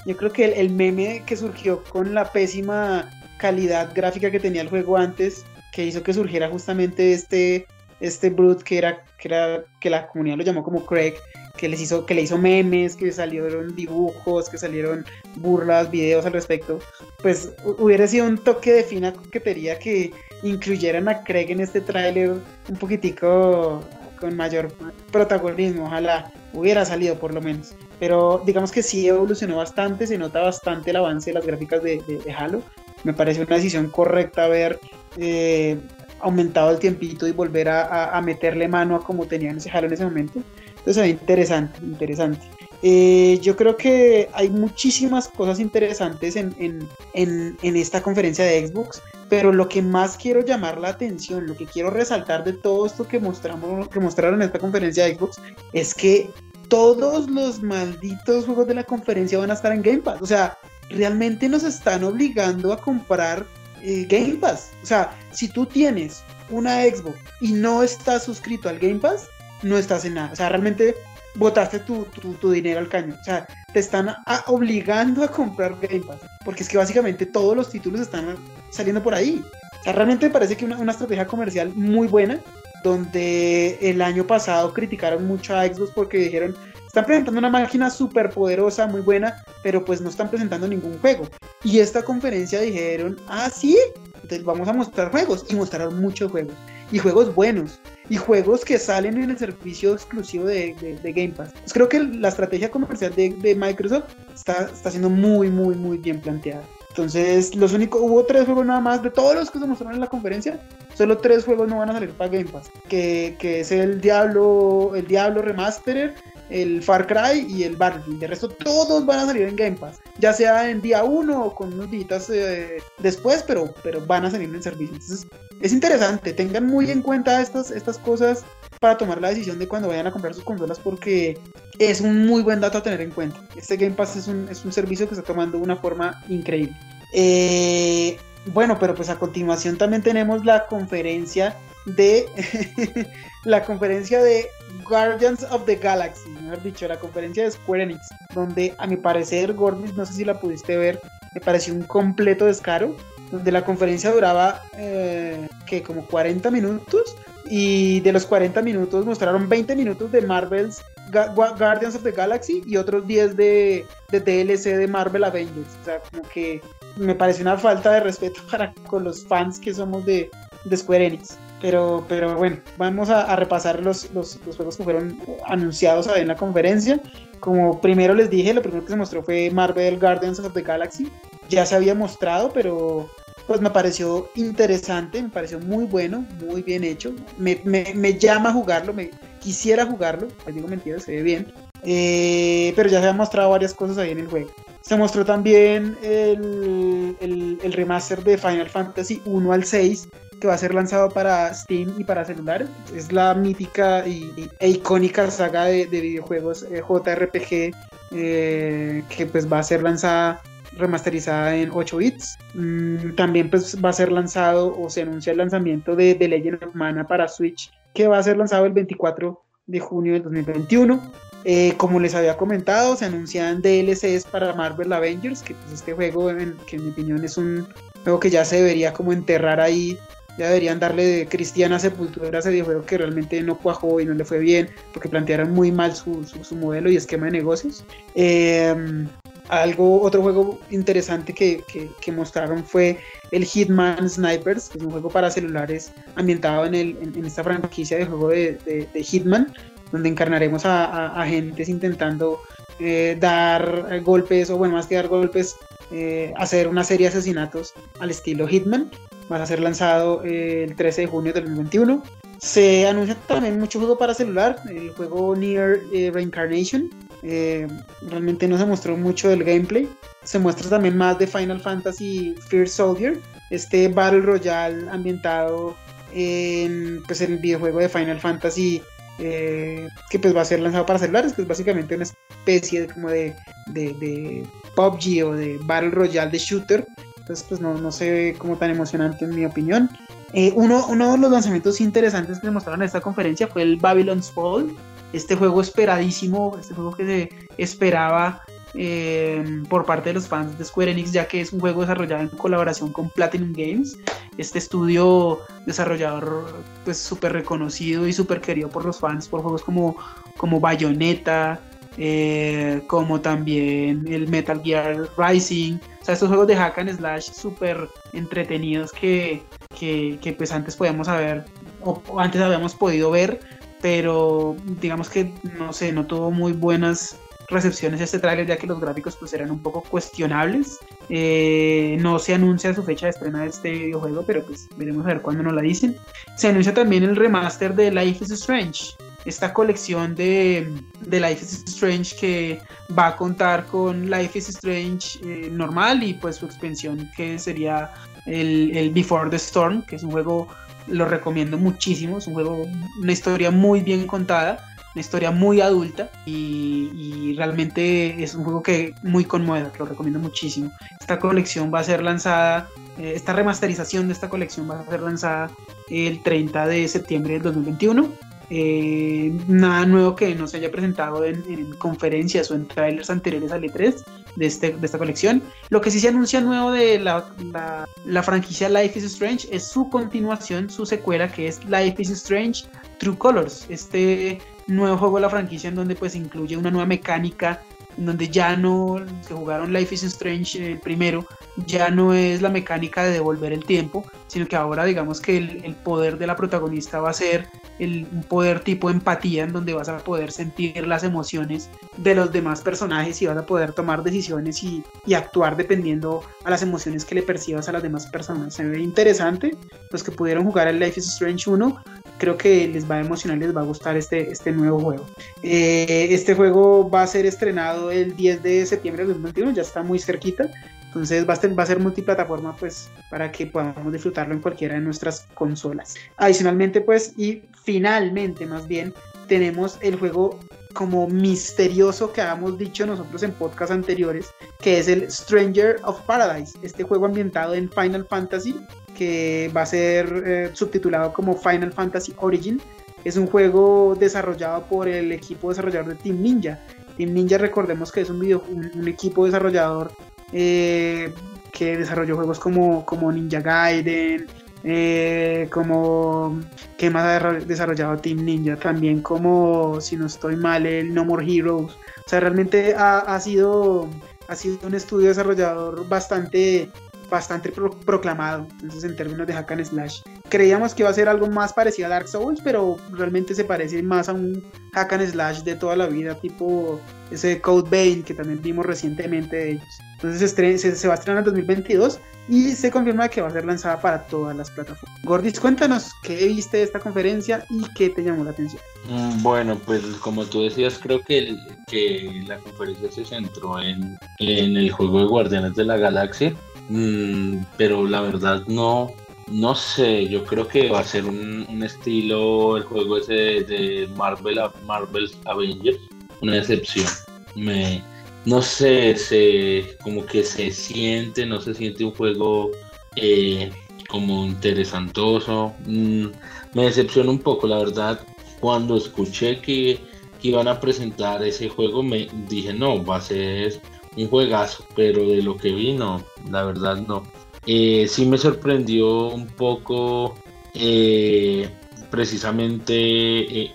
Speaker 1: Yo creo que el, el, meme que surgió con la pésima calidad gráfica que tenía el juego antes, que hizo que surgiera justamente este, este Brute que era, que era, que la comunidad lo llamó como Craig, que les hizo, que le hizo memes, que salieron dibujos, que salieron burlas, videos al respecto, pues hubiera sido un toque de fina coquetería que incluyeran a Craig en este tráiler un poquitico con mayor protagonismo, ojalá hubiera salido por lo menos. Pero digamos que sí evolucionó bastante, se nota bastante el avance de las gráficas de, Halo. Me parece una decisión correcta haber eh, aumentado el tiempito y volver a, a, meterle mano a como tenían ese Halo en ese momento. Entonces, interesante, interesante. Eh, yo creo que hay muchísimas cosas interesantes en, en, en, en, esta conferencia de Xbox, pero lo que más quiero llamar la atención, lo que quiero resaltar de todo esto que, mostramos, que mostraron en esta conferencia de Xbox, es que todos los malditos juegos de la conferencia van a estar en Game Pass. O sea, realmente nos están obligando a comprar Game Pass. O sea, si tú tienes una Xbox y no estás suscrito al Game Pass, no estás en nada. O sea, realmente botaste tu, tu, dinero al caño. O sea, te están obligando a comprar Game Pass. Porque es que básicamente todos los títulos están saliendo por ahí. O sea, realmente me parece que una, una estrategia comercial muy buena. Donde el año pasado criticaron mucho a Xbox porque dijeron, están presentando una máquina súper poderosa, muy buena, pero pues no están presentando ningún juego. Y esta conferencia dijeron, ah, sí, entonces vamos a mostrar juegos. Y mostraron muchos juegos. Y juegos buenos y juegos que salen en el servicio exclusivo de, Game Pass. Pues creo que la estrategia comercial de, Microsoft está, está siendo muy, muy, muy bien planteada. Entonces, los únicos, hubo tres juegos nada más de todos los que se mostraron en la conferencia, solo tres juegos no van a salir para Game Pass, que, que es el Diablo, el Diablo Remastered, el Far Cry y el Battlefield. De resto, todos van a salir en Game Pass, ya sea en día uno o con unos días eh, después, pero, pero van a salir en servicio. Entonces, es interesante, tengan muy en cuenta estas, estas cosas para tomar la decisión de cuando vayan a comprar sus consolas porque es un muy buen dato a tener en cuenta. Este Game Pass es un, es un servicio que está tomando una forma increíble. Eh, bueno, pero pues a continuación también tenemos la conferencia de [laughs] la conferencia de Guardians of the Galaxy, mejor dicho, la conferencia de Square Enix, donde a mi parecer, Gordis, no sé si la pudiste ver, me pareció un completo descaro, donde la conferencia duraba eh, que como 40 minutos y de los 40 minutos mostraron 20 minutos de Marvel's Guardians of the Galaxy y otros 10 de, de DLC de Marvel Avengers. O sea, como que me parece una falta de respeto [laughs] para con los fans que somos de, de Square Enix. Pero, pero bueno, vamos a, repasar los, los, los, juegos que fueron anunciados en la conferencia. Como primero les dije, lo primero que se mostró fue Marvel Guardians of the Galaxy. Ya se había mostrado, pero pues me pareció interesante, me pareció muy bueno, muy bien hecho. Me, me, me llama a jugarlo, me quisiera jugarlo, les digo mentiras, se ve bien. Eh, pero ya se han mostrado varias cosas ahí en el juego. Se mostró también el, el, el, remaster de Final Fantasy 1 al 6, que va a ser lanzado para Steam y para celulares. Es la mítica y, e icónica saga de, de videojuegos eh, JRPG eh, que pues va a ser lanzada remasterizada en 8 bits. Mm, también pues va a ser lanzado o se anuncia el lanzamiento de The Legend of Mana para Switch, que va a ser lanzado el 24 de junio del 2021. Eh, como les había comentado, se anuncian DLCs para Marvel Avengers, que pues este juego, que en mi opinión es un juego que ya se debería como enterrar ahí ya deberían darle de cristiana sepultura a ese videojuego que realmente no cuajó y no le fue bien porque plantearon muy mal su, su, modelo y esquema de negocios. Em, algo, otro juego interesante que, que, mostraron fue el Hitman Snipers, que es un juego para celulares ambientado en, el, en, esta franquicia de juego de, Hitman, donde encarnaremos a, agentes intentando eh, dar golpes, o bueno, más que dar golpes, eh, hacer una serie de asesinatos al estilo Hitman va a ser lanzado eh, el 13 de junio del 2021. Se anuncia también mucho juego para celular, el juego Near eh, Reincarnation. Realmente no se mostró mucho del gameplay. Se muestra también más de Final Fantasy Fear Soldier, este Battle Royale ambientado en pues, el videojuego de Final Fantasy que pues va a ser lanzado para celulares, que es básicamente una especie de, como de PUBG o de Battle Royale de shooter entonces, pues no, no se ve tan emocionante en mi opinión. Eh, uno, uno, de los lanzamientos interesantes que mostraron en esta conferencia fue el Babylon's Fall. Este juego esperadísimo, este juego que se esperaba eh, por parte de los fans de Square Enix, ya que es un juego desarrollado en colaboración con Platinum Games, este estudio desarrollador pues súper reconocido y súper querido por los fans por juegos como, como Bayonetta, eh, como también el Metal Gear Rising, o sea, estos juegos de hack and slash súper entretenidos que, que, pues antes podíamos haber, o, antes habíamos podido ver, pero digamos que, no sé, no tuvo muy buenas recepciones este tráiler ya que los gráficos pues eran un poco cuestionables. Eh, no se anuncia su fecha de estreno de este videojuego pero pues veremos a ver cuándo nos la dicen. Se anuncia también el remaster de Life is Strange esta colección de, de, Life is Strange que va a contar con Life is Strange eh, normal y pues su expansión que sería el, el, Before the Storm, que es un juego, lo recomiendo muchísimo, es un juego, una historia muy bien contada, una historia muy adulta y, y realmente es un juego que muy conmueve, lo recomiendo muchísimo. Esta colección va a ser lanzada, eh, esta remasterización de esta colección va a ser lanzada el 30 de septiembre del 2021 eh, nada nuevo que no se haya presentado en, conferencias o en trailers anteriores al E3 de, este, de esta colección. Lo que sí se anuncia nuevo de la, la, franquicia Life is Strange es su continuación, su secuela, que es Life is Strange True Colors. Este nuevo juego de la franquicia en donde pues incluye una nueva mecánica en donde ya no, que jugaron Life is Strange el primero, ya no es la mecánica de devolver el tiempo, sino que ahora digamos que el, poder de la protagonista va a ser el, un poder tipo empatía, en donde vas a poder sentir las emociones de los demás personajes y vas a poder tomar decisiones y, y actuar dependiendo a las emociones que le percibas a las demás personas. Se ve interesante, los que pudieron jugar el Life is Strange 1 creo que les va a emocionar, les va a gustar este, este nuevo juego. Eh, este juego va a ser estrenado el 10 de septiembre de 2021, ya está muy cerquita. Entonces va a, ser, va a ser multiplataforma pues para que podamos disfrutarlo en cualquiera de nuestras consolas. Adicionalmente pues y finalmente más bien tenemos el juego como misterioso que habíamos dicho nosotros en podcast anteriores, que es el Stranger of Paradise, este juego ambientado en Final Fantasy que va a ser eh, subtitulado como Final Fantasy Origin. Es un juego desarrollado por el equipo desarrollador de Team Ninja. Team Ninja, recordemos que es un, video, un, equipo desarrollador eh, que desarrolló juegos como, como Ninja Gaiden, eh, como que más ha desarrollado Team Ninja, también como, si no estoy mal, el No More Heroes. O sea, realmente ha, sido, ha sido un estudio desarrollador bastante bastante proclamado, entonces en términos de hack and slash. Creíamos que iba a ser algo más parecido a Dark Souls, pero realmente se parece más a un hack and slash de toda la vida, tipo ese Code Vein que también vimos recientemente de ellos. Entonces se, va a estrenar en 2022 y se confirma que va a ser lanzada para todas las plataformas. Gordis, cuéntanos qué viste de esta conferencia y qué te llamó la atención.
Speaker 2: Mm, bueno, pues como tú decías, creo que, que la conferencia se centró en, en el juego de Guardianes de la Galaxia, mm, pero la verdad no, no sé, yo creo que va a ser un, estilo, el juego ese de, Marvel, Marvel Avengers, una decepción. Me, no sé, se, como que se siente, no se siente un juego eh, como interesantoso. Mm, me decepciona un poco, la verdad, cuando escuché que, iban a presentar ese juego, me dije, no, va a ser un juegazo, pero de lo que vi, no, la verdad no. Eh, sí me sorprendió un poco eh, precisamente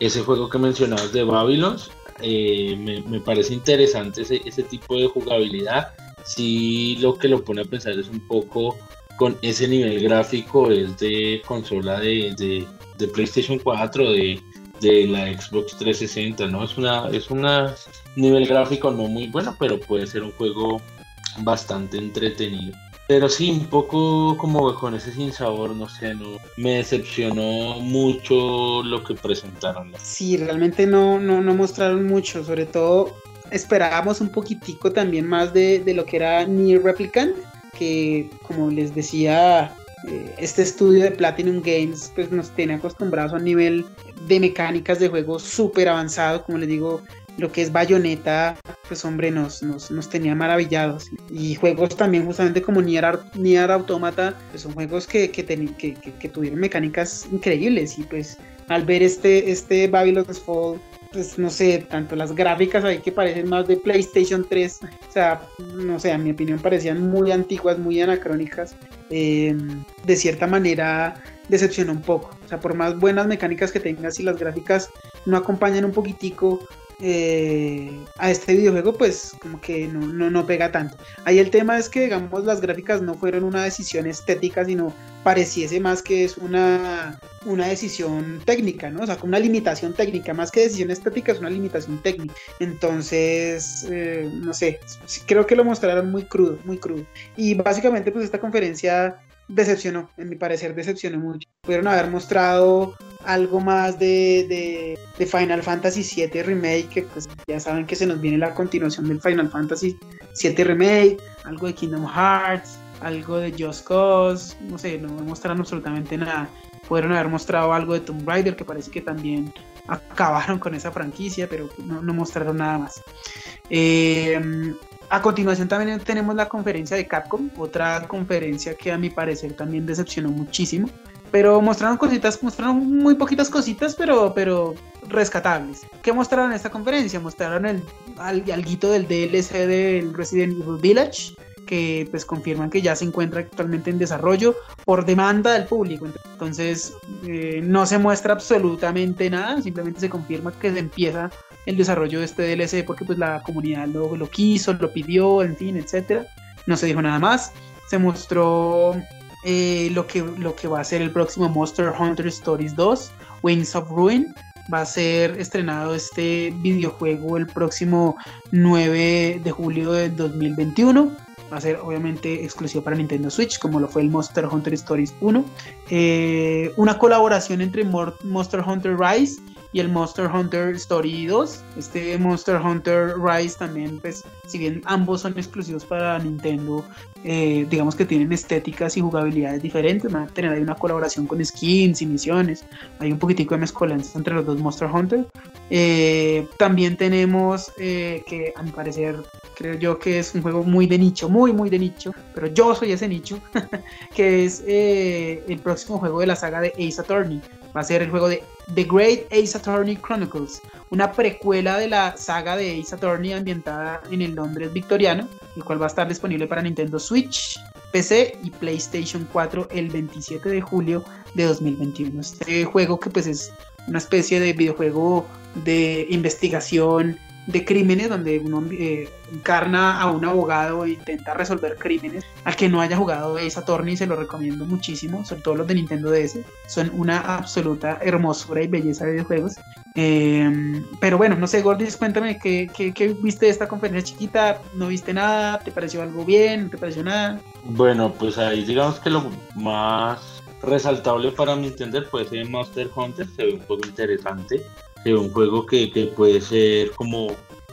Speaker 2: ese juego que mencionabas de Babylon, eh, me, parece interesante ese, ese, tipo de jugabilidad. Sí, lo que lo pone a pensar es un poco con ese nivel gráfico, es de consola de, de, PlayStation 4, de, de, la Xbox 360, ¿no? Es una, es una nivel gráfico no muy bueno, pero puede ser un juego bastante entretenido. Pero sí, un poco como con ese sinsabor, no sé, no, me decepcionó mucho lo que presentaron.
Speaker 1: Sí, realmente no, no, no mostraron mucho, sobre todo esperábamos un poquitico también más de, de lo que era Near Replicant, que como les decía, eh, este estudio de Platinum Games pues nos tiene acostumbrados a un nivel de mecánicas de juego súper avanzado, como les digo, lo que es Bayonetta, pues hombre, nos, nos, nos, tenía maravillados. Y juegos también justamente como Nier, Nier Automata, pues son juegos que, que, que, que, tuvieron mecánicas increíbles y pues al ver este, este Babylon's Fall, pues no sé, tanto las gráficas ahí que parecen más de PlayStation 3, o sea, no sé, a mi opinión parecían muy antiguas, muy anacrónicas, eh, de cierta manera decepcionó un poco, o sea, por más buenas mecánicas que tengas y las gráficas no acompañan un poquitico eh, a este videojuego, pues como que no, no, no, pega tanto. Ahí el tema es que, digamos, las gráficas no fueron una decisión estética, sino pareciese más que es una, una decisión técnica, ¿no? O sea, como una limitación técnica, más que decisión estética, es una limitación técnica. Entonces, eh, no sé, creo que lo mostraron muy crudo, muy crudo. Y básicamente, pues esta conferencia decepcionó, en mi parecer decepcionó mucho. Pudieron haber mostrado algo más de, de, Final Fantasy VII Remake, que pues ya saben que se nos viene la continuación del Final Fantasy VII Remake, algo de Kingdom Hearts, algo de Just Cause, no sé, no mostraron absolutamente nada. Pudieron haber mostrado algo de Tomb Raider, que parece que también [laughs] acabaron con esa franquicia, pero no, mostraron nada más. Eh, a continuación también tenemos la conferencia de Capcom, otra conferencia que a mi parecer también decepcionó muchísimo. Pero mostraron cositas, mostraron muy poquitas cositas, pero, pero rescatables. ¿Qué mostraron en esta conferencia? Mostraron el alguito del DLC del Resident Evil Village, que pues confirman que ya se encuentra actualmente en desarrollo por demanda del público. Entonces eh, no se muestra absolutamente nada, simplemente se confirma que se empieza el desarrollo de este DLC porque pues la comunidad lo, lo quiso, lo pidió, en fin, etcétera. No se dijo nada más. Se mostró eh, lo, que, lo que va a ser el próximo Monster Hunter Stories 2, Wings of Ruin. Va a ser estrenado este videojuego el próximo 9 de julio de 2021. Va a ser obviamente exclusivo para Nintendo Switch, como lo fue el Monster Hunter Stories 1. Eh, una colaboración entre Monster Hunter Rise y el Monster Hunter Story 2. Este Monster Hunter Rise también, pues, si bien ambos son exclusivos para Nintendo, eh, digamos que tienen estéticas y jugabilidades diferentes. Van a tener ahí una colaboración con skins y misiones. Hay un poquitico de mezcolanza entre los dos Monster Hunter. Eh, también tenemos eh, que, a mi parecer, creo yo que es un juego muy de nicho, muy, muy de nicho, pero yo soy ese nicho, [laughs] que es el próximo juego de la saga de Ace Attorney va a ser el juego de The Great Ace Attorney Chronicles, una precuela de la saga de Ace Attorney ambientada en el Londres victoriano, el cual va a estar disponible para Nintendo Switch PC y PlayStation 4 el 27 de julio de 2021. Este juego que pues es una especie de videojuego de investigación de crímenes donde uno eh, encarna a un abogado e intenta resolver crímenes. Al que no haya jugado Ace Attorney se lo recomiendo muchísimo, sobre todo los de Nintendo DS. Son una absoluta hermosura y belleza de videojuegos. Em, pero bueno, no sé, Gordis, cuéntame ¿qué, qué, viste de esta conferencia chiquita. ¿No viste nada? ¿Te pareció algo bien? ¿No te pareció nada?
Speaker 2: Bueno, pues ahí digamos que lo más resaltable para mi entender puede ser Monster Hunter, se ve un juego interesante un juego que, puede ser como,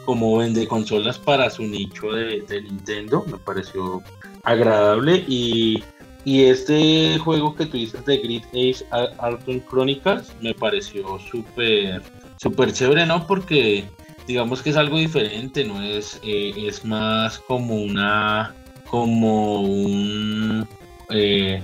Speaker 2: como vende consolas para su nicho de, Nintendo, me pareció agradable y, este juego que tú dices de Grid Ace Arkham Chronicles me pareció súper súper chévere, ¿no? Porque digamos que es algo diferente, ¿no? Es, eh, es más como una como un eh,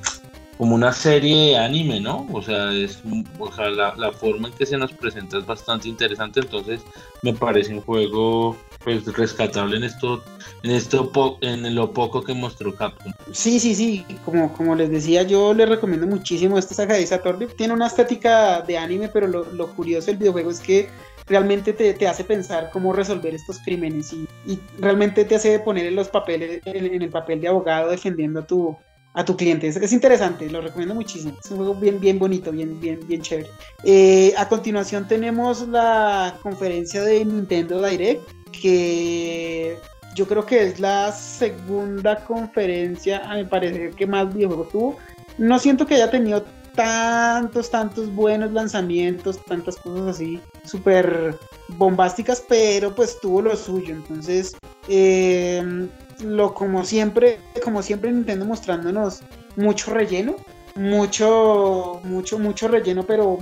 Speaker 2: como una serie de anime, ¿no? O sea, es, o sea la, forma en que se nos presenta es bastante interesante, entonces me parece un juego pues rescatable en esto, en esto en lo poco que mostró Capcom.
Speaker 1: Sí, sí, sí, como, como les decía, yo les recomiendo muchísimo esta saga de. Tiene una estética de anime, pero lo, curioso del videojuego es que realmente te, hace pensar cómo resolver estos crímenes y, realmente te hace poner en los papeles, en el papel de abogado defendiendo a tu, a tu cliente. Es, interesante, lo recomiendo muchísimo. Es un juego bien, bien bonito, bien, bien, bien chévere. Eh, a continuación tenemos la conferencia de Nintendo Direct, que yo creo que es la segunda conferencia, a mi parecer, que más videojuegos tuvo. No siento que haya tenido tantos, tantos buenos lanzamientos, tantas cosas así súper bombásticas, pero pues tuvo lo suyo. Entonces, eh, lo como siempre, como siempre Nintendo mostrándonos mucho relleno, mucho, mucho, mucho relleno, pero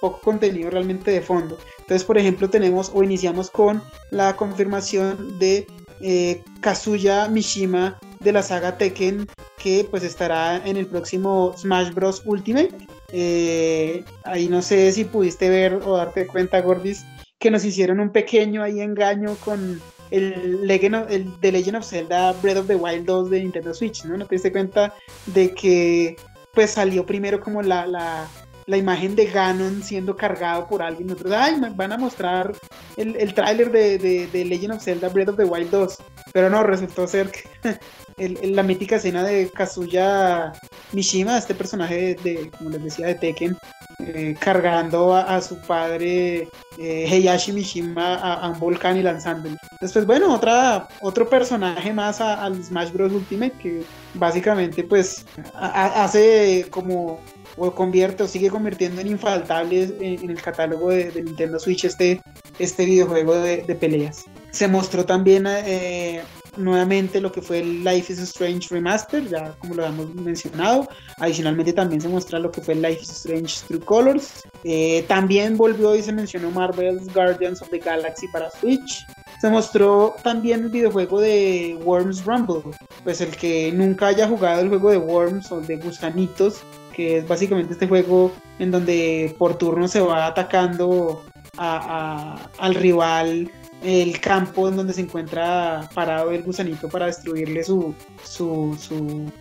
Speaker 1: poco contenido realmente de fondo. Entonces, por ejemplo, tenemos o iniciamos con la confirmación de eh, Kazuya Mishima de la saga Tekken, que pues estará en el próximo Smash Bros. Ultimate. Eh, ahí no sé si pudiste ver o darte cuenta, Gordis, que nos hicieron un pequeño ahí engaño con el, Legend el The Legend of Zelda Breath of the Wild 2 de Nintendo Switch, ¿no? ¿No te diste cuenta de que pues salió primero como la, la, la imagen de Ganon siendo cargado por alguien? Nosotros, ay, van a mostrar el, el tráiler de, de, de, Legend of Zelda Breath of the Wild 2. Pero no, resultó ser que [laughs] el, la mítica escena de Kazuya Mishima, este personaje de, como les decía, de Tekken, eh, cargando a, su padre eh, Heihachi Mishima a, un volcán y lanzándolo. Después, bueno, otra, otro personaje más al Smash Bros. Ultimate que básicamente pues hace como o convierte o sigue convirtiendo en infaltables en, el catálogo de, Nintendo Switch este, este videojuego de, peleas. Se mostró también eh, nuevamente lo que fue el Life is Strange Remaster, ya como lo hemos mencionado. Adicionalmente también se muestra lo que fue el Life is Strange True Colors. Eh, también volvió y se mencionó Marvel's Guardians of the Galaxy para Switch. Se mostró también el videojuego de Worms Rumble, pues el que nunca haya jugado el juego de Worms o de Gusanitos, que es básicamente este juego en donde por turno se va atacando al rival el campo en donde se encuentra parado el gusanito para destruirle su, su,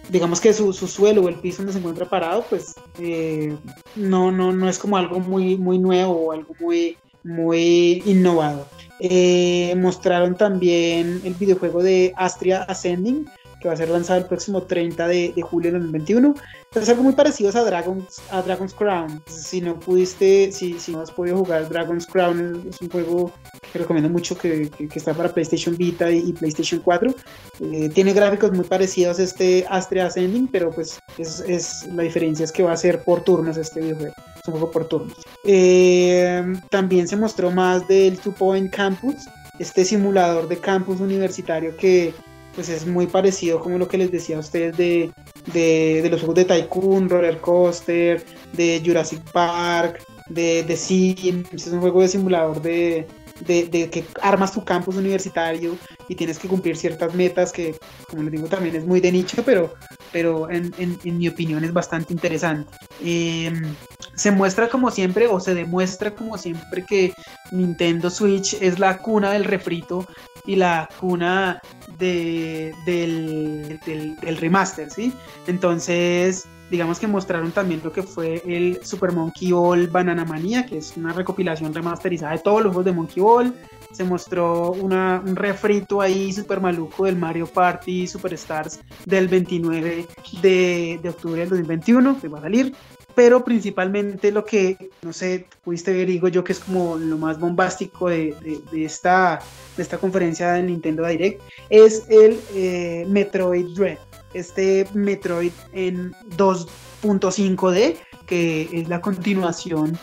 Speaker 1: digamos que su, su, suelo o el piso donde se encuentra parado, pues eh, no, no, no es como algo muy, muy nuevo o algo muy, muy innovado. Eh, mostraron también el videojuego de Astria Ascending, que va a ser lanzado el próximo 30 de, de julio de 2021. Es algo muy parecido a Dragon's, a Dragon's Crown. Si no pudiste, si, si no has podido jugar Dragon's Crown, es un juego que recomiendo mucho que, que, está para PlayStation Vita y, PlayStation 4. Eh, tiene gráficos muy parecidos a este Astria Ascending, pero pues es, es, la diferencia es que va a ser por turnos este videojuego. Es un juego por turnos. Eh, también se mostró más del Two Point Campus, este simulador de campus universitario que pues es muy parecido como lo que les decía a ustedes de, de, los juegos de Tycoon, Roller Coaster, de Jurassic Park, de, de Sims, es un juego de simulador de, de, que armas tu campus universitario y tienes que cumplir ciertas metas que, como les digo, también es muy de nicho, pero, pero en, en, mi opinión es bastante interesante. Em, se muestra como siempre o se demuestra como siempre que Nintendo Switch es la cuna del refrito y la cuna de, del, del, remaster, ¿sí? Entonces, digamos que mostraron también lo que fue el Super Monkey Ball Banana Mania, que es una recopilación remasterizada de todos los juegos de Monkey Ball. Se mostró una, un refrito ahí super maluco del Mario Party Superstars del 29 de, de octubre del 2021, que va a salir pero principalmente lo que, no sé, pudiste ver, digo yo, que es como lo más bombástico de, de, esta, de esta conferencia del Nintendo Direct, es el eh, Metroid Dread, este Metroid en 2.5D, que es la continuación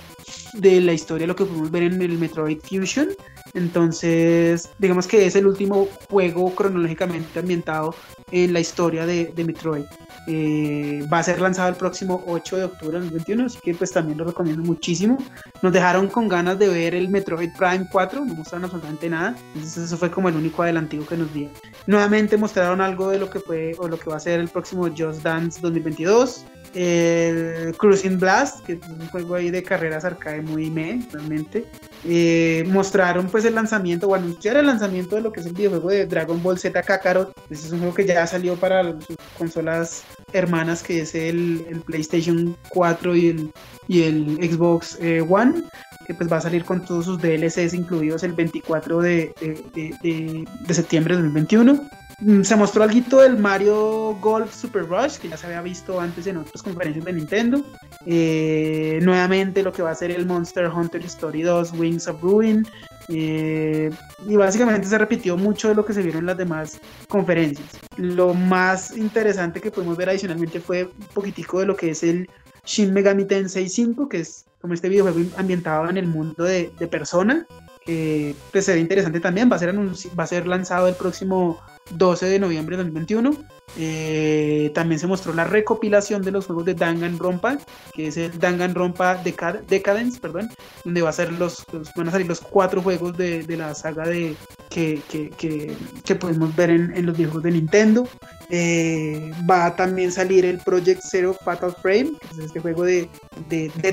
Speaker 1: de la historia, lo que podemos ver en el Metroid Fusion. Entonces, digamos que es el último juego cronológicamente ambientado en la historia de, de Metroid. Eh, va a ser lanzado el próximo 8 de octubre del 2021, así que pues también lo recomiendo muchísimo. Nos dejaron con ganas de ver el Metroid Prime 4, no mostraron absolutamente nada, entonces eso fue como el único adelantivo que nos dieron. Nuevamente mostraron algo de lo que fue o lo que va a ser el próximo Just Dance 2022 el Cruising Blast, que es un juego ahí de carreras arcade muy me, realmente. Eh, mostraron pues el lanzamiento o anunciaron el lanzamiento de lo que es el videojuego de Dragon Ball Z Kakarot. Ese es un juego que ya salió para sus consolas hermanas, que es el, PlayStation 4 y el, y el Xbox eh, One que pues va a salir con todos sus DLCs incluidos el 24 de, de, de, de septiembre de 2021. Mm, se mostró algo del Mario Golf Super Rush, que ya se había visto antes en otras conferencias de Nintendo. Eh, nuevamente lo que va a ser el Monster Hunter Story 2 Wings of Ruin. Eh, y básicamente se repitió mucho de lo que se vieron en las demás conferencias. Lo más interesante que pudimos ver adicionalmente fue un poquitico de lo que es el Shin Megami Tensei 5, que es como este videojuego ambientado en el mundo de, Persona, que pues, se ve interesante también, va a ser lanzado el próximo 12 de noviembre de 2021. Eh, también se mostró la recopilación de los juegos de Danganronpa, que es el Danganronpa Decadence, perdón, donde va a ser los, van a salir los cuatro juegos de, la saga de que, que, podemos ver en, los videojuegos de Nintendo. Eh, va a también salir el Project Zero Fatal Frame, que es este juego de,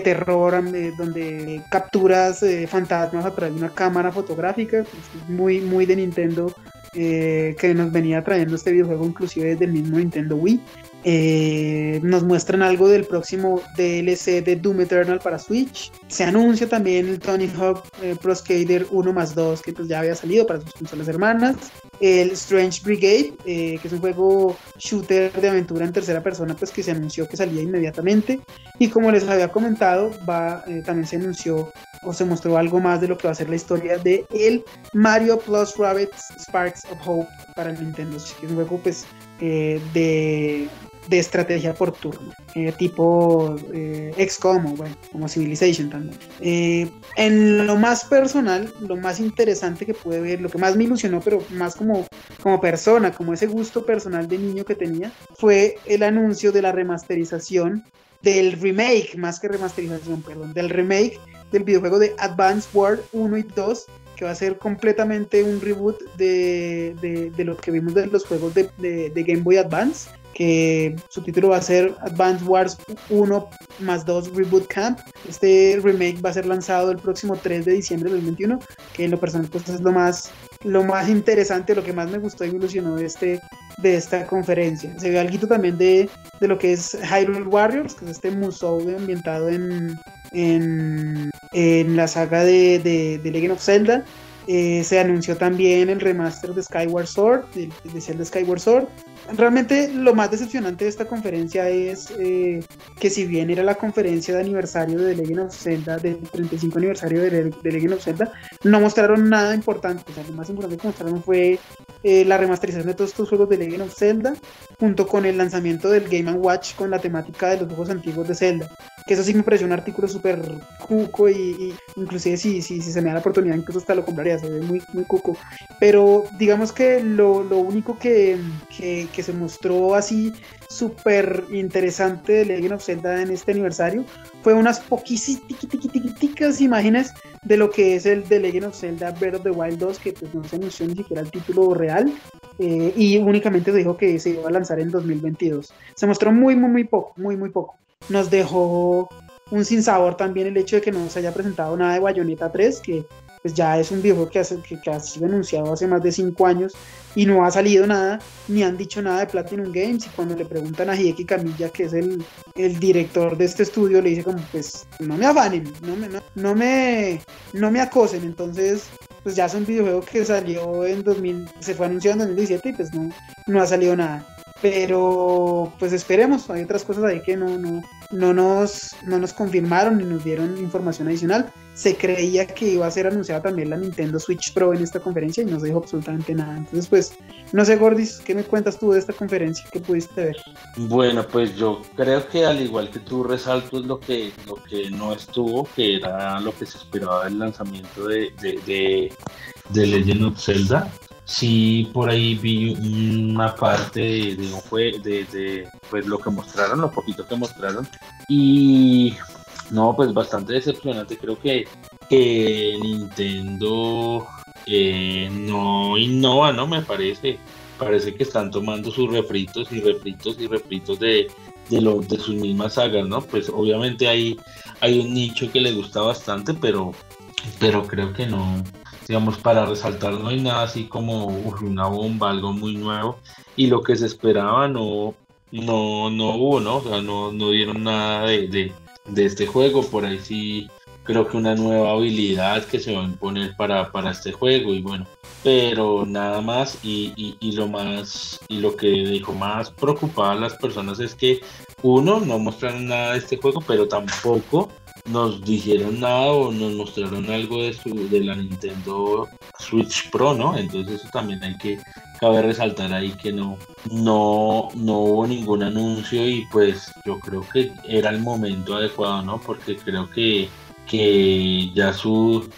Speaker 1: terror eh, donde capturas fantasmas a través de una cámara fotográfica, muy, muy de Nintendo eh, que nos venía trayendo este videojuego inclusive desde el mismo Nintendo Wii. Eh, nos muestran algo del próximo DLC de Doom Eternal para Switch. Se anuncia también el Tony Hawk eh, Pro Skater 1 más 2 que pues ya había salido para sus consolas hermanas. El Strange Brigade, que es un juego shooter de aventura en tercera persona, pues que se anunció que salía inmediatamente. Y como les había comentado, va, también se anunció o se mostró algo más de lo que va a ser la historia de el Mario Plus Rabbits Sparks of Hope para el Nintendo Switch, un juego pues eh, de, de, estrategia por turno, eh, tipo eh, XCOM o bueno, como Civilization también. Eh, en lo más personal, lo más interesante que pude ver, lo que más me ilusionó, pero más como, como persona, como ese gusto personal de niño que tenía, fue el anuncio de la remasterización del remake, más que remasterización, perdón, del remake del videojuego de Advance World 1 y 2, que va a ser completamente un reboot de, de, lo que vimos de los juegos de, de, Game Boy Advance, que su título va a ser Advance Wars 1 más 2 Reboot Camp. Este remake va a ser lanzado el próximo 3 de diciembre del 2021, que en lo personal pues es lo más, lo más interesante, lo que más me gustó y me ilusionó de, este, de esta conferencia. Se ve algo también de, de lo que es Hyrule Warriors, que es este museo ambientado en, en, en la saga de, de, Legend of Zelda. Eh, se anunció también el remaster de Skyward Sword, de, de Zelda Skyward Sword. Realmente lo más decepcionante de esta conferencia es eh, que si bien era la conferencia de aniversario de Legend of Zelda, del 35 aniversario de, Legend of Zelda, no mostraron nada importante. O sea, lo más importante que mostraron fue eh, la remasterización de todos estos juegos de Legend of Zelda, junto con el lanzamiento del Game Watch con la temática de los juegos antiguos de Zelda. Que eso sí me pareció un artículo súper cuco y, inclusive si, si, si, se me da la oportunidad incluso hasta lo compraría, se ve muy, muy cuco. Pero digamos que lo, lo único que, que, que, se mostró así súper interesante de Legend of Zelda en este aniversario fue unas poquísimas imágenes de lo que es el de Legend of Zelda Breath of the Wild 2, que pues no se anunció ni siquiera el título real, eh, y únicamente se dijo que se iba a lanzar en 2022. Se mostró muy, muy, muy poco, muy, muy poco. Nos dejó un sinsabor también el hecho de que no se haya presentado nada de Bayonetta 3, que pues ya es un videojuego que, hace, que, ha sido anunciado hace más de 5 años y no ha salido nada, ni han dicho nada de Platinum Games. Y cuando le preguntan a Hideki Camilla, que es el, director de este estudio, le dice como, pues no me afanen, no me, no, me, no me acosen. Entonces, pues ya es un videojuego que salió en 2000, se fue anunciado en 2017 y pues no, no ha salido nada. Pero pues esperemos, hay otras cosas ahí que no, no, no, nos, no nos confirmaron ni nos dieron información adicional. Se creía que iba a ser anunciada también la Nintendo Switch Pro en esta conferencia y no se dijo absolutamente nada. Entonces pues, no sé Gordis, ¿qué me cuentas tú de esta conferencia? ¿Qué pudiste ver?
Speaker 2: Bueno, pues yo creo que al igual que tú resalto lo que, lo que no estuvo, que era lo que se esperaba del lanzamiento de, de, de, de Legend of Zelda sí por ahí vi una parte de, un de, de, pues lo que mostraron, lo poquito que mostraron y no, pues bastante decepcionante. Creo que, que Nintendo eh, no innova, ¿no? Me parece. Parece que están tomando sus refritos y refritos y refritos de, de, lo, de sus mismas sagas, ¿no? Pues obviamente hay, hay un nicho que le gusta bastante, pero, pero creo que no, digamos, para resaltar no hay nada así como una bomba, algo muy nuevo, y lo que se esperaba no, no, no hubo, ¿no? O sea, no, no dieron nada de, de, este juego, por ahí sí creo que una nueva habilidad que se va a imponer para, para este juego y bueno, pero nada más. Y, y, y, lo más y lo que dijo más preocupaba a las personas es que uno no mostraron nada de este juego, pero tampoco nos dijeron nada o nos mostraron algo de su de la Nintendo Switch Pro, ¿no? Entonces eso también hay que cabe resaltar ahí que no no no hubo ningún anuncio y pues yo creo que era el momento adecuado, ¿no? Porque creo que que ya sus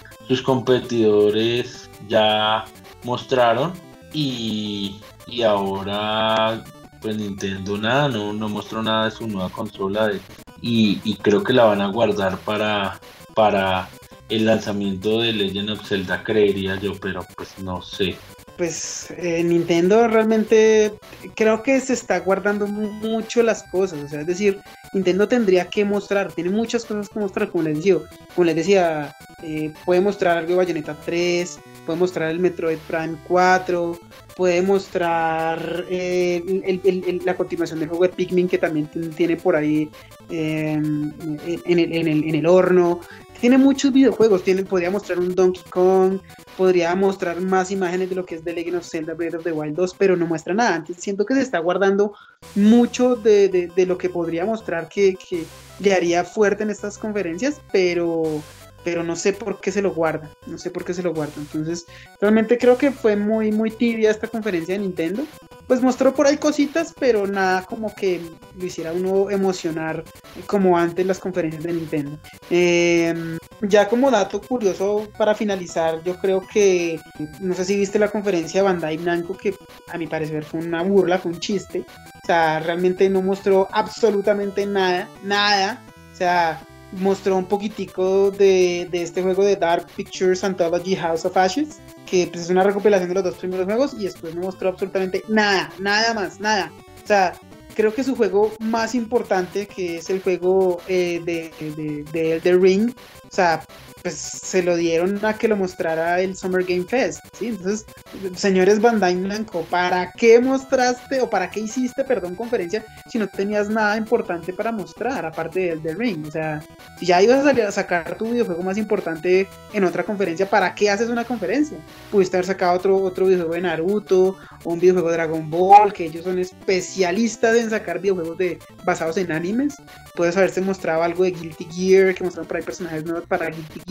Speaker 2: competidores ya mostraron y, y ahora pues Nintendo nada, no, no mostró nada de su nueva consola de, y, creo que la van a guardar para, para el lanzamiento de Legend of Zelda, creería yo, pero pues no sé.
Speaker 1: Pues eh, Nintendo realmente creo que se está guardando mucho las cosas, o sea, es decir, Nintendo tendría que mostrar, tiene muchas cosas que mostrar, como les decía, como les decía, eh, puede mostrar algo de Bayonetta 3, puede mostrar el Metroid Prime 4, puede mostrar eh, la continuación del juego de Pikmin que también tiene por ahí em, en, el, horno. Tiene muchos videojuegos, tiene, podría mostrar un Donkey Kong, podría mostrar más imágenes de lo que es The Legend of Zelda Breath of the Wild 2, pero no muestra nada. Siento que se está guardando mucho de, lo que podría mostrar que le haría fuerte en estas conferencias, pero pero no sé por qué se lo guarda, no sé por qué se lo guarda. Entonces, realmente creo que fue muy, muy tibia esta conferencia de Nintendo. Pues mostró por ahí cositas, pero nada como que lo hiciera uno emocionar como antes las conferencias de Nintendo. Em, ya como dato curioso para finalizar, yo creo que, no sé si viste la conferencia de Bandai Namco, que a mi parecer fue una burla, fue un chiste. O sea, realmente no mostró absolutamente nada, nada. O sea, mostró un poquitico de, este juego de Dark Pictures Anthology House of Ashes, que pues, es una recopilación de los dos primeros juegos y después no mostró absolutamente nada, nada más, nada. O sea, creo que su juego más importante, que es el juego eh, de, de, de Elder Ring, o sea, pues se lo dieron a que lo mostrara el Summer Game Fest, ¿sí? Entonces, señores Bandai Namco, ¿para qué mostraste o para qué hiciste, perdón, conferencia si no tenías nada importante para mostrar aparte del The Ring? O sea, si ya ibas a salir a sacar tu videojuego más importante en otra conferencia, ¿para qué haces una conferencia? Pudiste haber sacado otro, otro videojuego de Naruto o un videojuego de Dragon Ball, que ellos son especialistas en sacar videojuegos de, basados en animes. Puedes haberse mostrado algo de Guilty Gear, que mostraron por ahí personajes nuevos para Guilty Gear,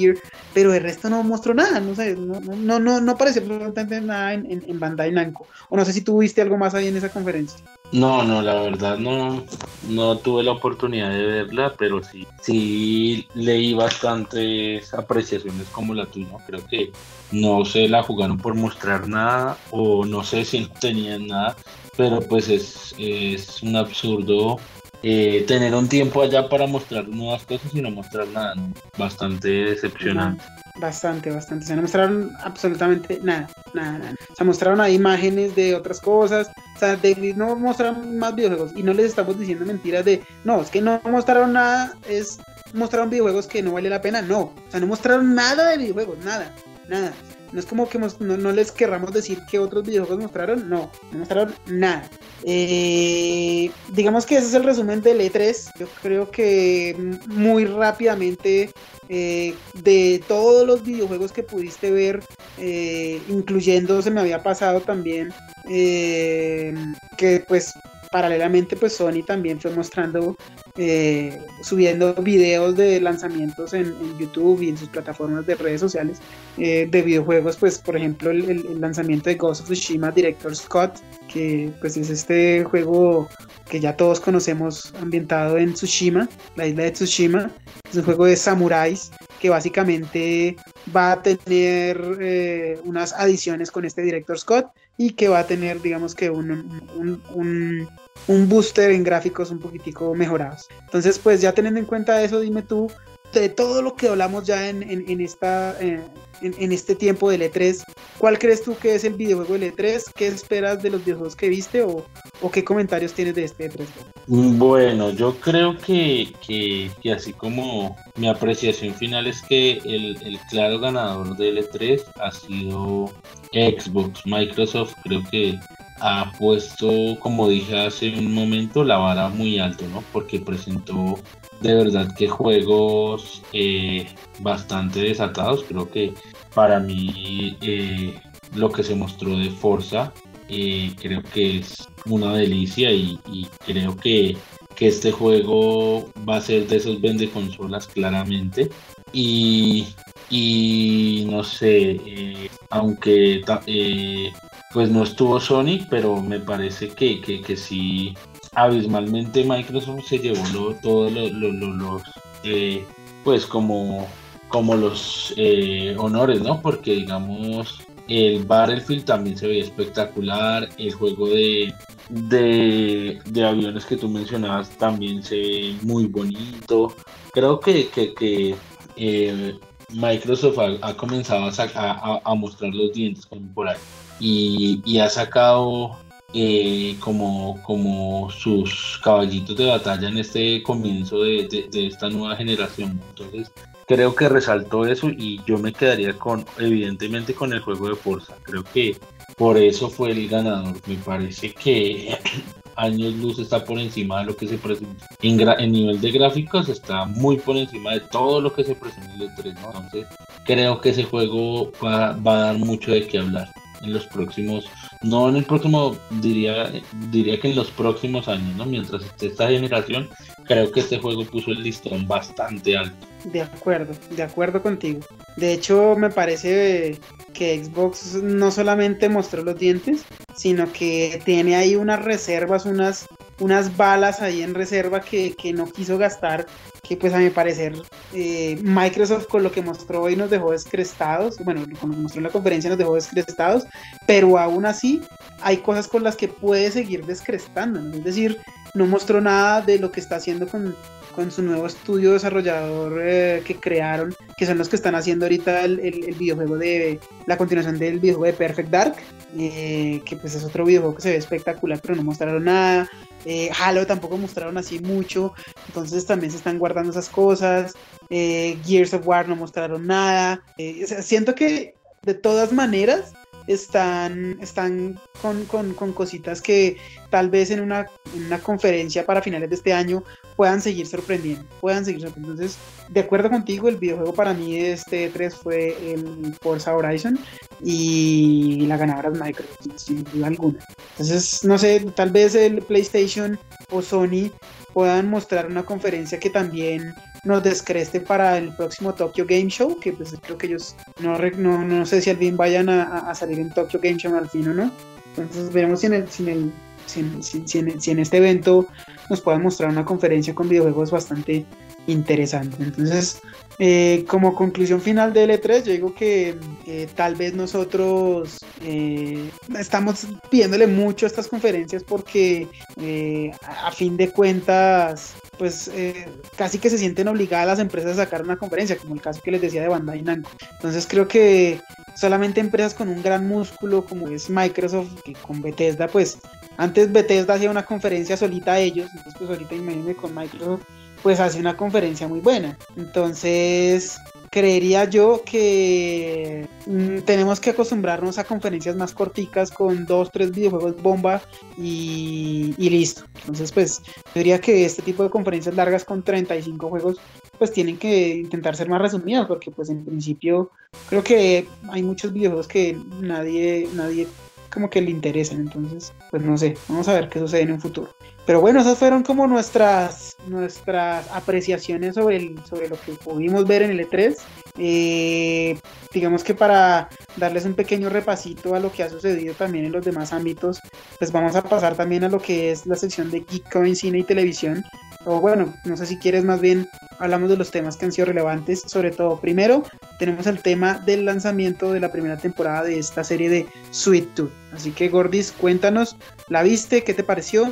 Speaker 1: pero el resto no mostró nada, no sé, no, no, no, no apareció absolutamente nada en, en, en, Bandai Namco. O no sé si tuviste algo más ahí en esa conferencia.
Speaker 2: No, no, la verdad no, no tuve la oportunidad de verla, pero sí, sí leí bastantes apreciaciones como la tuya. Creo que no se la jugaron por mostrar nada o no sé si tenían nada, pero pues es, es un absurdo eh, tener un tiempo allá para mostrar nuevas cosas y no mostrar nada, bastante decepcionante.
Speaker 1: Bastante, bastante. Se no mostraron absolutamente nada, nada, nada. Se mostraron ahí imágenes de otras cosas. O sea, de, no mostraron más videojuegos. Y no les estamos diciendo mentiras de, no, es que no mostraron nada, es mostraron videojuegos que no vale la pena, no, o sea, no mostraron nada de videojuegos, nada, nada. No es como que no, les querramos decir que otros videojuegos mostraron, no, no mostraron nada. Eh, digamos que ese es el resumen del E3. Yo creo que muy rápidamente eh, de todos los videojuegos que pudiste ver, eh, incluyendo se me había pasado también que pues paralelamente pues Sony también fue mostrando eh, subiendo videos de lanzamientos en, YouTube y en sus plataformas de redes sociales eh, de videojuegos pues por ejemplo el, lanzamiento de Ghost of Tsushima Director Scott que pues es este juego que ya todos conocemos ambientado en Tsushima la isla de Tsushima es un juego de samuráis que básicamente va a tener eh, unas adiciones con este Director Scott y que va a tener digamos que un, un booster en gráficos un poquitico mejorados. Entonces, pues ya teniendo en cuenta eso, dime tú, de todo lo que hablamos ya en, en, esta, eh, en, este tiempo del E3, ¿cuál crees tú que es el videojuego del E3? ¿Qué esperas de los videojuegos que viste o, o qué comentarios tienes de este E3?
Speaker 2: Bueno, yo creo que, que, que, así como mi apreciación final es que el, el claro ganador del E3 ha sido Xbox. Microsoft creo que ha puesto, como dije hace un momento, la vara muy alto, ¿no? Porque presentó de verdad que juegos eh, bastante desatados. Creo que para mí eh, lo que se mostró de Forza eh, creo que es una delicia y, creo que, que, este juego va a ser de esos vende consolas claramente. Y, y no sé, aunque pues no estuvo Sony, pero me parece que, que, sí, abismalmente Microsoft se llevó todos los, eh, pues como, como los eh, honores, ¿no? Porque digamos, el Battlefield también se veía espectacular, el juego de, de, aviones que tú mencionabas también se ve muy bonito. Creo que, que, eh, Microsoft ha, comenzado a, a, mostrar los dientes como por ahí y, ha sacado eh, como, como sus caballitos de batalla en este comienzo de, esta nueva generación. Entonces, creo que resaltó eso y yo me quedaría con, evidentemente, con el juego de fuerza. Creo que por eso fue el ganador. Me parece que [clears throat] años luz está por encima de lo que se presenta. En, nivel de gráficos está muy por encima de todo lo que se presenta en el 3, e Entonces, creo que ese juego va, va a dar mucho de qué hablar en los próximos, no en el próximo, diría, diría que en los próximos años, ¿no? Mientras esté esta generación, creo que este juego puso el listón bastante alto.
Speaker 1: De acuerdo, de acuerdo contigo. De hecho, me parece que Xbox no solamente mostró los dientes, sino que tiene ahí unas reservas, unas, unas balas ahí en reserva que, que no quiso gastar que pues a mi parecer eh, Microsoft con lo que mostró hoy nos dejó descrestados, bueno, con lo que mostró en la conferencia nos dejó descrestados, pero aún así hay cosas con las que puede seguir descrestando, es decir, no mostró nada de lo que está haciendo con, con su nuevo estudio desarrollador eh, que crearon, que son los que están haciendo ahorita el, el, videojuego de la continuación del videojuego de Perfect Dark, eh, que pues es otro videojuego que se ve espectacular, pero no mostraron nada. Eh, Halo tampoco mostraron así mucho, entonces también se están guardando esas cosas. Eh, Gears of War no mostraron nada. Eh, siento que de todas maneras están, están con, con, cositas que tal vez en una, una, conferencia para finales de este año puedan seguir sorprendiendo, puedan seguir. Entonces, de acuerdo contigo, el videojuego para mí de este 3 fue el Forza Horizon y la ganadora es Microsoft, sin duda alguna. Entonces, no sé, tal vez el PlayStation o Sony puedan mostrar una conferencia que también nos descreste para el próximo Tokyo Game Show, que pues creo que ellos no, no, no sé si al fin vayan a, salir en Tokyo Game Show al fin o no. Entonces veremos si en, el, si, en el, si, en, este evento nos puedan mostrar una conferencia con videojuegos bastante interesante. Entonces, eh, como conclusión final de L3, yo digo que eh, tal vez nosotros eh, estamos pidiéndole mucho a estas conferencias porque a fin de cuentas pues eh, casi que se sienten obligadas las empresas a sacar una conferencia, como el caso que les decía de Bandai Namco. Entonces creo que solamente empresas con un gran músculo como es Microsoft, que con Bethesda, pues antes Bethesda hacía una conferencia solita a ellos, entonces pues ahorita imagínense con Microsoft pues hace una conferencia muy buena. Entonces, creería yo que mm, tenemos que acostumbrarnos a conferencias más corticas con dos, tres videojuegos bomba y, listo. Entonces, pues yo diría que este tipo de conferencias largas con 35 juegos, pues tienen que intentar ser más resumidas, porque pues en principio creo que hay muchos videojuegos que nadie, nadie como que le interesan. Entonces, pues no sé, vamos a ver qué sucede en un futuro. Pero bueno, esas fueron como nuestras, nuestras apreciaciones sobre, el, sobre lo que pudimos ver en el E3. Eh, digamos que para darles un pequeño repasito a lo que ha sucedido también en los demás ámbitos, pues vamos a pasar también a lo que es la sección de Geek en cine y televisión. O bueno, no sé si quieres más bien hablamos de los temas que han sido relevantes. Sobre todo, primero tenemos el tema del lanzamiento de la primera temporada de esta serie de Sweet Tooth. Así que Gordis, cuéntanos, ¿la viste? ¿Qué te pareció?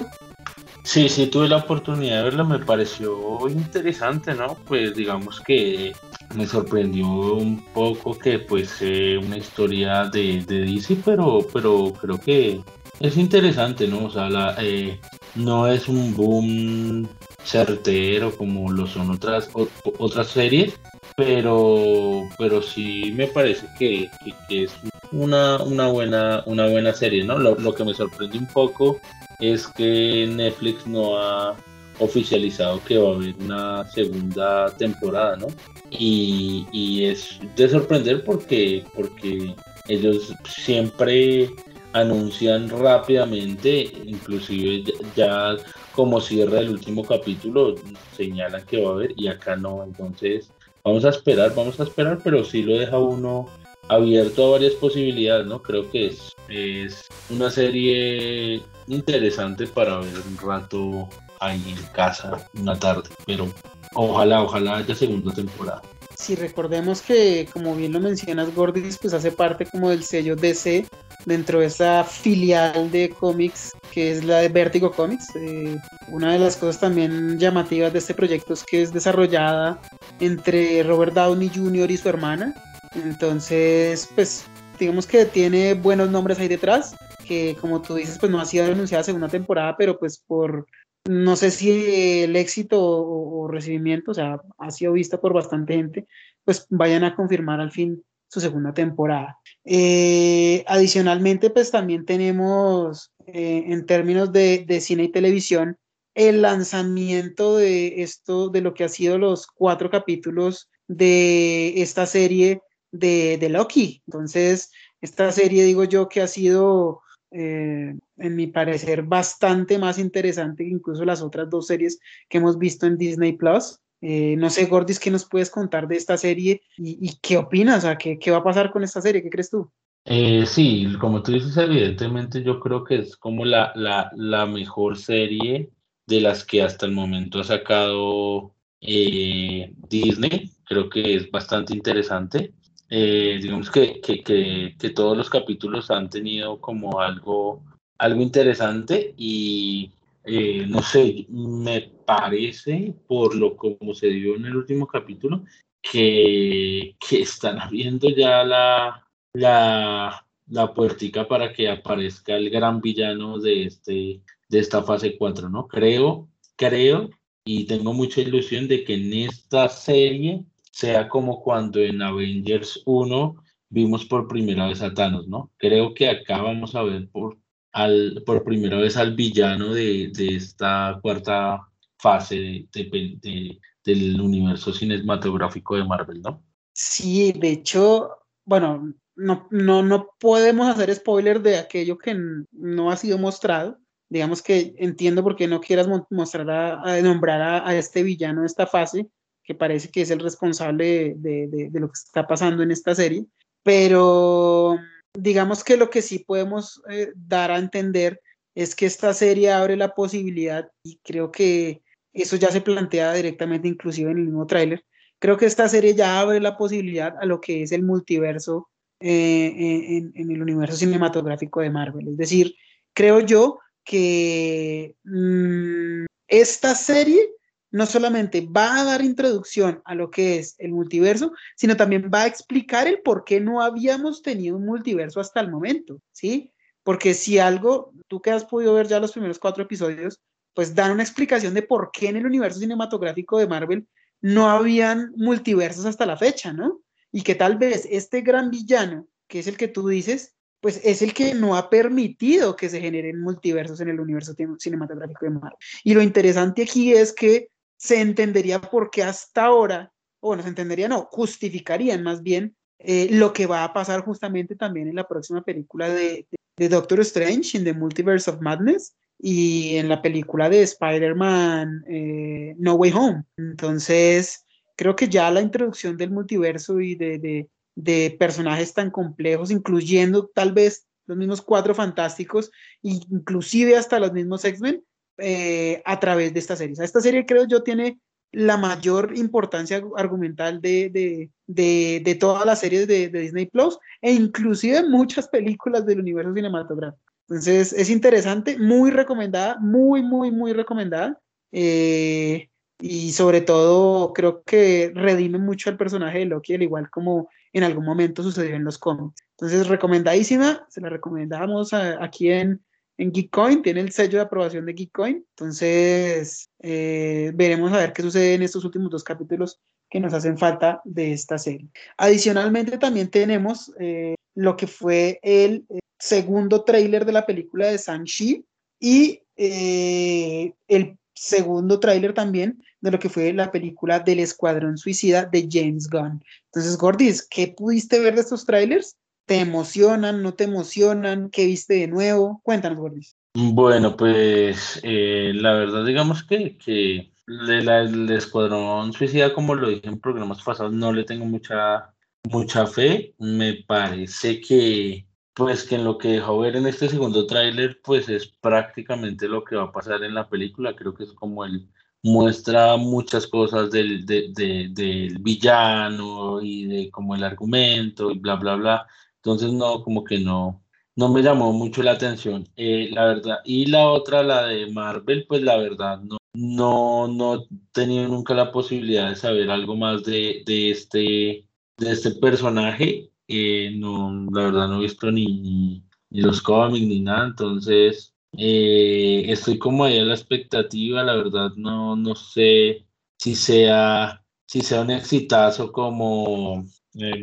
Speaker 2: Sí, sí, tuve la oportunidad de verlo, me pareció interesante, ¿no? Pues digamos que me sorprendió un poco que pues eh, una historia de, de, DC, pero, pero creo que es interesante, ¿no? O sea, la, eh, no es un boom certero como lo son otras, otras series, pero, pero sí me parece que, es una, una, buena, una buena serie, ¿no? Lo, lo que me sorprende un poco es que Netflix no ha oficializado que va a haber una segunda temporada, ¿no? Y, es de sorprender porque, porque ellos siempre anuncian rápidamente, inclusive ya, como cierra el último capítulo, señalan que va a haber y acá no, entonces vamos a esperar, vamos a esperar, pero sí lo deja uno abierto a varias posibilidades, ¿no? Creo que es, es una serie interesante para ver un rato ahí en casa una tarde, pero ojalá, ojalá haya segunda temporada.
Speaker 1: Si recordemos que, como bien lo mencionas, Gordis, pues hace parte como del sello DC dentro de esa filial de cómics que es la de Vertigo Comics. Eh, una de las cosas también llamativas de este proyecto es que es desarrollada entre Robert Downey Jr. y su hermana. Entonces, pues digamos que tiene buenos nombres ahí detrás que como tú dices, pues no ha sido anunciada segunda temporada, pero pues por, no sé si el éxito o, recibimiento, o sea, ha sido vista por bastante gente, pues vayan a confirmar al fin su segunda temporada. Eh, adicionalmente, pues también tenemos eh, en términos de, de, cine y televisión el lanzamiento de esto, de lo que ha sido los cuatro capítulos de esta serie de, Loki. Entonces, esta serie, digo yo, que ha sido eh, en mi parecer, bastante más interesante que incluso las otras dos series que hemos visto en Disney Plus. Eh, no sé, Gordis, ¿qué nos puedes contar de esta serie y, qué opinas? O ¿qué, ¿qué, va a pasar con esta serie? ¿Qué crees tú?
Speaker 2: Eh, sí, como tú dices, evidentemente yo creo que es como la, la, la mejor serie de las que hasta el momento ha sacado Disney. Creo que es bastante interesante. Eh, digamos que, que, que, todos los capítulos han tenido como algo, algo interesante y eh, no sé, me parece por lo como se dio en el último capítulo que, que están abriendo ya la, la, la puertica para que aparezca el gran villano de, este, de esta fase 4, ¿no? Creo, creo y tengo mucha ilusión de que en esta serie sea como cuando en Avengers 1 vimos por primera vez a Thanos, ¿no? Creo que acá vamos a ver por, al, por primera vez al villano de, de esta cuarta fase de, del universo cinematográfico de Marvel, ¿no?
Speaker 1: Sí, de hecho, bueno, no, no, no podemos hacer spoiler de aquello que no ha sido mostrado. Digamos que entiendo por qué no quieras mostrar a, nombrar a, a, este villano de esta fase, que parece que es el responsable de, lo que está pasando en esta serie, pero digamos que lo que sí podemos eh, dar a entender es que esta serie abre la posibilidad, y creo que eso ya se plantea directamente inclusive en el mismo tráiler, creo que esta serie ya abre la posibilidad a lo que es el multiverso eh, en, el universo cinematográfico de Marvel. Es decir, creo yo que mm, esta serie no solamente va a dar introducción a lo que es el multiverso, sino también va a explicar el por qué no habíamos tenido un multiverso hasta el momento, ¿sí? Porque si algo, tú que has podido ver ya los primeros cuatro episodios, pues dan una explicación de por qué en el universo cinematográfico de Marvel no habían multiversos hasta la fecha, ¿no? Y que tal vez este gran villano, que es el que tú dices, pues es el que no ha permitido que se generen multiversos en el universo cinematográfico de Marvel. Y lo interesante aquí es que se entendería por qué hasta ahora, o bueno, se entendería, no, justificarían más bien eh, lo que va a pasar justamente también en la próxima película de, Doctor Strange, en The Multiverse of Madness, y en la película de Spider-Man eh, No Way Home. Entonces, creo que ya la introducción del multiverso y de, de, de personajes tan complejos, incluyendo tal vez los mismos cuatro fantásticos, inclusive hasta los mismos X-Men, eh, a través de esta serie. esta serie creo yo tiene la mayor importancia argumental de, de, de, de todas las series de, Disney Plus e inclusive muchas películas del universo cinematográfico. Entonces es interesante, muy recomendada, muy, muy, muy recomendada. Eh, y sobre todo creo que redime mucho al personaje de Loki, al igual como en algún momento sucedió en los cómics. Entonces recomendadísima, se la recomendamos aquí en, en Geekcoin, tiene el sello de aprobación de Geekcoin. Entonces, eh, veremos a ver qué sucede en estos últimos dos capítulos que nos hacen falta de esta serie. Adicionalmente, también tenemos eh, lo que fue el eh, segundo tráiler de la película de Shang-Chi y el segundo tráiler también de lo que fue la película del Escuadrón Suicida de James Gunn. Entonces, Gordis, ¿qué pudiste ver de estos trailers? ¿Te emocionan? ¿No te emocionan? ¿Qué viste de nuevo? Cuéntanos, Gordis.
Speaker 2: Bueno, pues eh, la verdad, digamos que, que el Escuadrón Suicida, como lo dije en programas pasados, no le tengo mucha, mucha fe. Me parece que, pues que en lo que dejó ver en este segundo tráiler, pues es prácticamente lo que va a pasar en la película. Creo que es como el muestra muchas cosas del, del villano y de como el argumento y bla, bla, bla. Entonces no, como que no, no me llamó mucho la atención, eh, la verdad. Y la otra, la de Marvel, pues la verdad no, no, no tenido nunca la posibilidad de saber algo más de, de este, de este personaje. Eh, no, la verdad no he visto ni, ni, los cómics ni nada, entonces eh, estoy como ahí a la expectativa, la verdad no, no sé si sea, si sea un exitazo como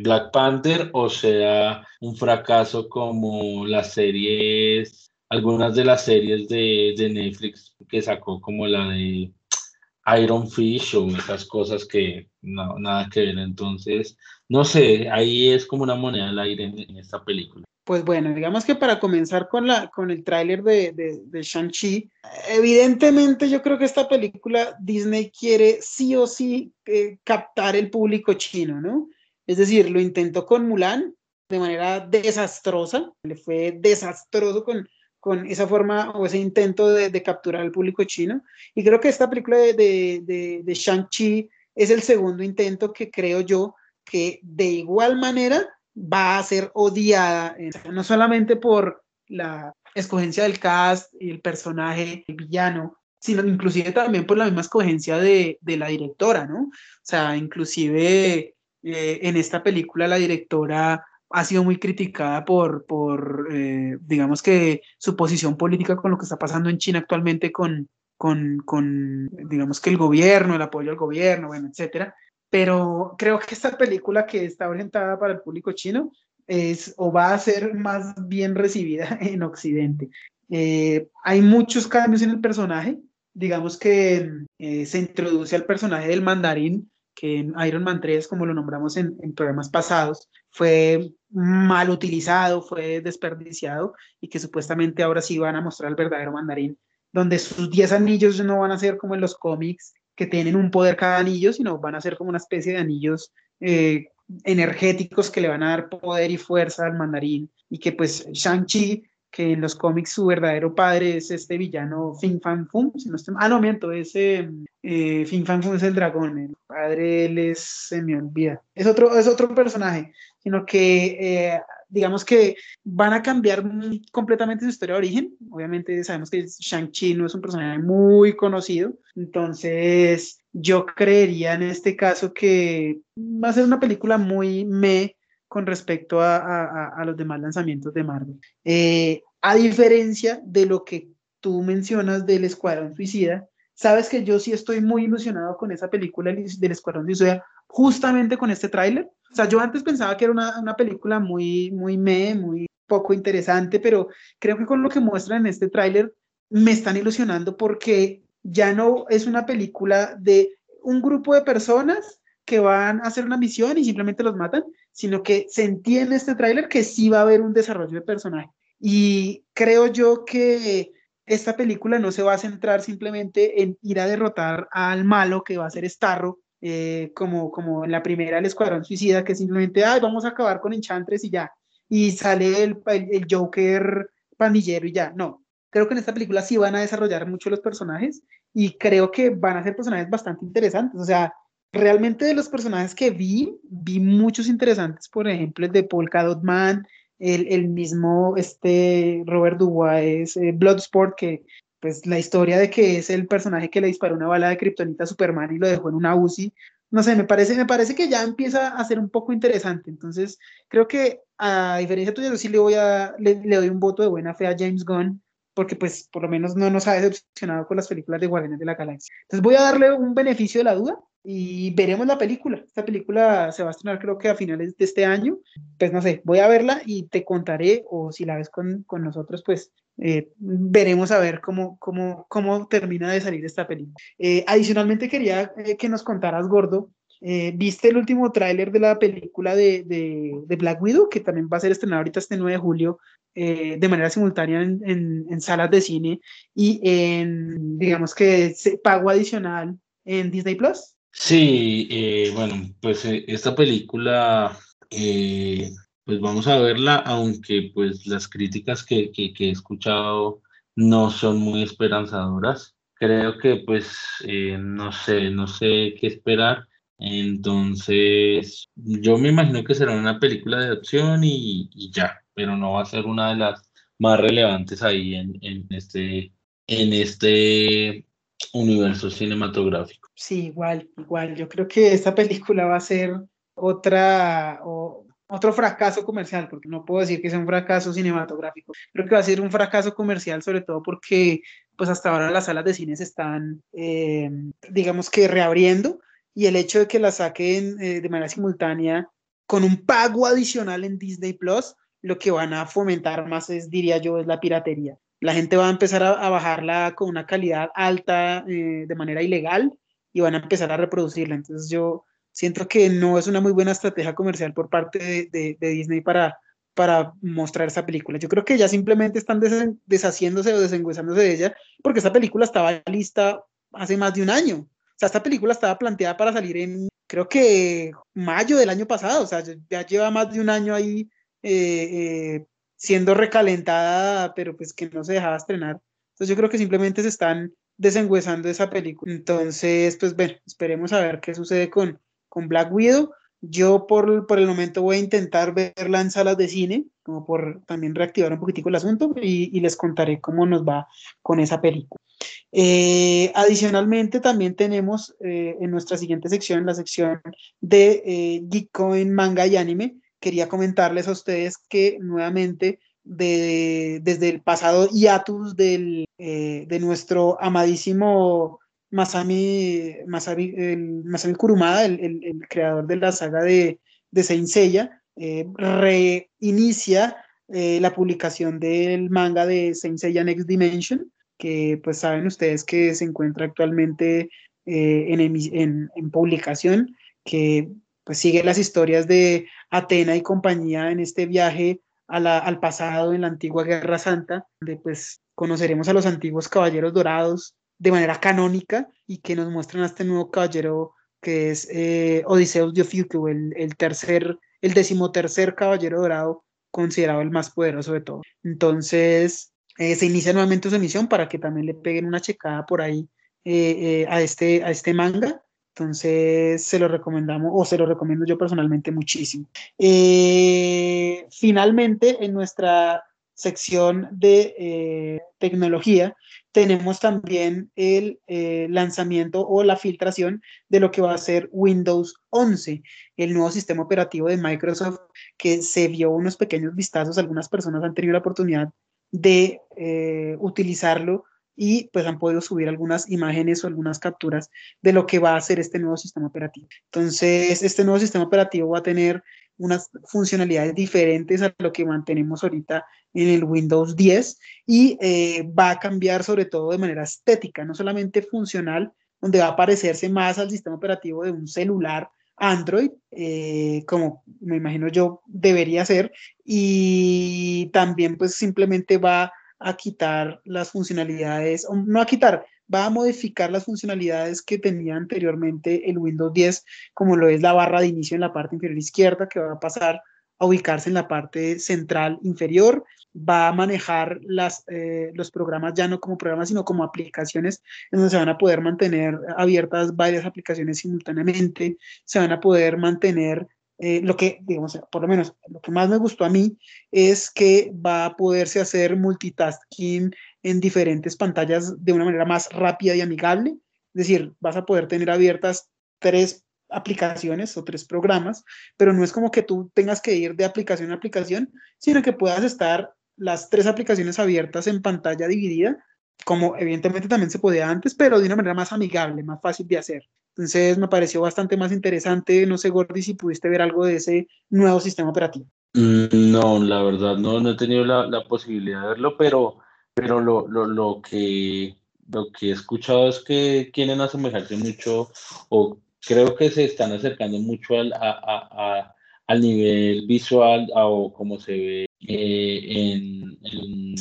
Speaker 2: Black Panther o sea un fracaso como las series, algunas de las series de, de Netflix que sacó como la de Iron Fish o esas cosas que no, nada que ver. Entonces, no sé, ahí es como una moneda al aire en, esta película.
Speaker 1: Pues bueno, digamos que para comenzar con, la, con el tráiler de, de, de Shang-Chi, evidentemente yo creo que esta película Disney quiere sí o sí eh, captar el público chino, ¿no? Es decir, lo intentó con Mulan de manera desastrosa, le fue desastroso con, con esa forma o ese intento de, capturar al público chino. Y creo que esta película de, de, de Shang-Chi es el segundo intento que creo yo que de igual manera va a ser odiada, eh, no solamente por la escogencia del cast y el personaje, villano, sino inclusive también por la misma escogencia de, de la directora, ¿no? O sea, inclusive eh, en esta película la directora ha sido muy criticada por, por eh, digamos que su posición política con lo que está pasando en China actualmente con, con, con, digamos que el gobierno, el apoyo al gobierno, bueno, etcétera. Pero creo que esta película que está orientada para el público chino es o va a ser más bien recibida [laughs] en Occidente. Eh, hay muchos cambios en el personaje. Digamos que se introduce al personaje del mandarín que en Iron Man 3, como lo nombramos en, en programas pasados, fue mal utilizado, fue desperdiciado y que supuestamente ahora sí van a mostrar el verdadero mandarín, donde sus 10 anillos no van a ser como en los cómics, que tienen un poder cada anillo, sino van a ser como una especie de anillos eh, energéticos que le van a dar poder y fuerza al mandarín y que pues Shang-Chi que en los cómics su verdadero padre es este villano Fin Fan Fum, si no ah, no, miento, ese eh, Fin Fan Fum es el dragón, el padre él es, se me olvida, es otro, es otro personaje, sino que eh, digamos que van a cambiar completamente su historia de origen, obviamente sabemos que Shang-Chi no es un personaje muy conocido, entonces yo creería en este caso que va a ser una película muy me con respecto a, a, a, los demás lanzamientos de Marvel. Eh, a diferencia de lo que tú mencionas del Escuadrón Suicida, sabes que yo sí estoy muy ilusionado con esa película del Escuadrón Suicida, justamente con este tráiler. O sea, yo antes pensaba que era una, una película muy, muy me, muy poco interesante, pero creo que con lo que muestran en este tráiler me están ilusionando porque ya no es una película de un grupo de personas que van a hacer una misión y simplemente los matan, sino que se entiende este tráiler que sí va a haber un desarrollo de personaje. Y creo yo que esta película no se va a centrar simplemente en ir a derrotar al malo que va a ser Starro, eh, como, como en la primera el Escuadrón Suicida, que simplemente, ay, vamos a acabar con Enchantress y ya, y sale el, el, Joker pandillero y ya, no. Creo que en esta película sí van a desarrollar mucho los personajes y creo que van a ser personajes bastante interesantes. O sea, realmente de los personajes que vi, vi muchos interesantes, por ejemplo, el de Polka Dot Man, el, el mismo este Robert Dubois, eh, Bloodsport, que pues la historia de que es el personaje que le disparó una bala de kriptonita a Superman y lo dejó en una UCI, no sé, me parece, me parece que ya empieza a ser un poco interesante. Entonces, creo que a diferencia tuya, yo sí le voy a, le, le doy un voto de buena fe a James Gunn, porque pues por lo menos no nos ha decepcionado con las películas de Guardianes de la Galaxia. Entonces voy a darle un beneficio de la duda y veremos la película. Esta película se va a estrenar creo que a finales de este año. Pues no sé, voy a verla y te contaré o si la ves con, con nosotros, pues eh, veremos a ver cómo, cómo, cómo termina de salir esta película. Eh, adicionalmente quería eh, que nos contaras, Gordo, ¿viste el último tráiler de la película de, de, de, Black Widow, que también va a ser estrenado ahorita este 9 de julio de manera simultánea en, en, en, salas de cine y en, digamos que, pago adicional en Disney Plus?
Speaker 2: Sí, bueno, pues esta película pues vamos a verla, aunque pues las críticas que, que, he escuchado no son muy esperanzadoras. Creo que pues eh, no sé, no sé qué esperar. Entonces, yo me imagino que será una película de acción y, y ya, pero no va a ser una de las más relevantes ahí en, en, este, en este universo cinematográfico.
Speaker 1: Sí, igual, igual. Yo creo que esta película va a ser otra, o otro fracaso comercial, porque no puedo decir que sea un fracaso cinematográfico. Creo que va a ser un fracaso comercial, sobre todo porque pues hasta ahora las salas de cines están, eh, digamos que reabriendo y el hecho de que la saquen eh, de manera simultánea con un pago adicional en Disney Plus, lo que van a fomentar más es, diría yo, es la piratería. La gente va a empezar a, bajarla con una calidad alta eh, de manera ilegal y van a empezar a reproducirla. Entonces yo siento que no es una muy buena estrategia comercial por parte de, Disney para, para mostrar esa película. Yo creo que ya simplemente están deshaciéndose o desengüezándose de ella porque esta película estaba lista hace más de un año. O sea, esta película estaba planteada para salir en, creo que mayo del año pasado. O sea, ya lleva más de un año ahí eh, eh, siendo recalentada, pero pues que no se dejaba estrenar. Entonces yo creo que simplemente se están desengüezando esa película. Entonces, pues bueno, esperemos a ver qué sucede con, con Black Widow. Yo por, por el momento voy a intentar verla en salas de cine, como por también reactivar un poquitico el asunto y, y les contaré cómo nos va con esa película. Eh, adicionalmente, también tenemos eh, en nuestra siguiente sección, la sección de eh, Geekcoin, manga y anime. Quería comentarles a ustedes que nuevamente de, desde el pasado hiatus del, eh, de nuestro amadísimo Masami, Masami, el, Masami Kurumada, el, el, creador de la saga de, de Saint eh, reinicia eh, la publicación del manga de Saint Next Dimension, que pues saben ustedes que se encuentra actualmente en, en, en, publicación, que pues sigue las historias de Atena y compañía en este viaje a al pasado en la antigua Guerra Santa, donde pues conoceremos a los antiguos caballeros dorados de manera canónica y que nos muestran a este nuevo caballero que es eh, Odiseus Diofilco, el, el tercer, el decimotercer caballero dorado, considerado el más poderoso de todos. Entonces, eh, se inicia nuevamente su emisión para que también le peguen una checada por ahí eh, eh, a, este, a este manga. Entonces, se lo recomendamos o se lo recomiendo yo personalmente muchísimo. finalmente, en nuestra sección de tecnología, tenemos también el eh, lanzamiento o la filtración de lo que va a ser Windows 11, el nuevo sistema operativo de Microsoft que se vio unos pequeños vistazos, algunas personas han tenido la oportunidad de eh, utilizarlo y pues han podido subir algunas imágenes o algunas capturas de lo que va a ser este nuevo sistema operativo. Entonces, este nuevo sistema operativo va a tener unas funcionalidades diferentes a lo que mantenemos ahorita en el Windows 10 y eh, va a cambiar sobre todo de manera estética, no solamente funcional, donde va a parecerse más al sistema operativo de un celular Android, eh, como me imagino yo debería ser, y también pues simplemente va a quitar las funcionalidades, no a quitar, va a modificar las funcionalidades que tenía anteriormente el Windows 10, como lo es la barra de inicio en la parte inferior izquierda, que va a pasar a ubicarse en la parte central inferior, va a manejar las, eh, los programas ya no como programas, sino como aplicaciones, en donde se van a poder mantener abiertas varias aplicaciones simultáneamente, se van a poder mantener eh, lo que, digamos, por lo menos lo que más me gustó a mí es que va a poderse hacer multitasking en diferentes pantallas de una manera más rápida y amigable. Es decir, vas a poder tener abiertas tres aplicaciones o tres programas, pero no es como que tú tengas que ir de aplicación a aplicación, sino que puedas estar las tres aplicaciones abiertas en pantalla dividida, como evidentemente también se podía antes, pero de una manera más amigable, más fácil de hacer. Entonces me pareció bastante más interesante. No sé, Gordy, si pudiste ver algo de ese nuevo sistema operativo.
Speaker 2: Mm, no, la verdad, no, he tenido la, la posibilidad de verlo, pero pero lo, lo, lo, que, lo que he escuchado es que quieren asemejarse mucho o creo que se están acercando mucho al, a, a, al nivel visual o como se ve eh, en, en,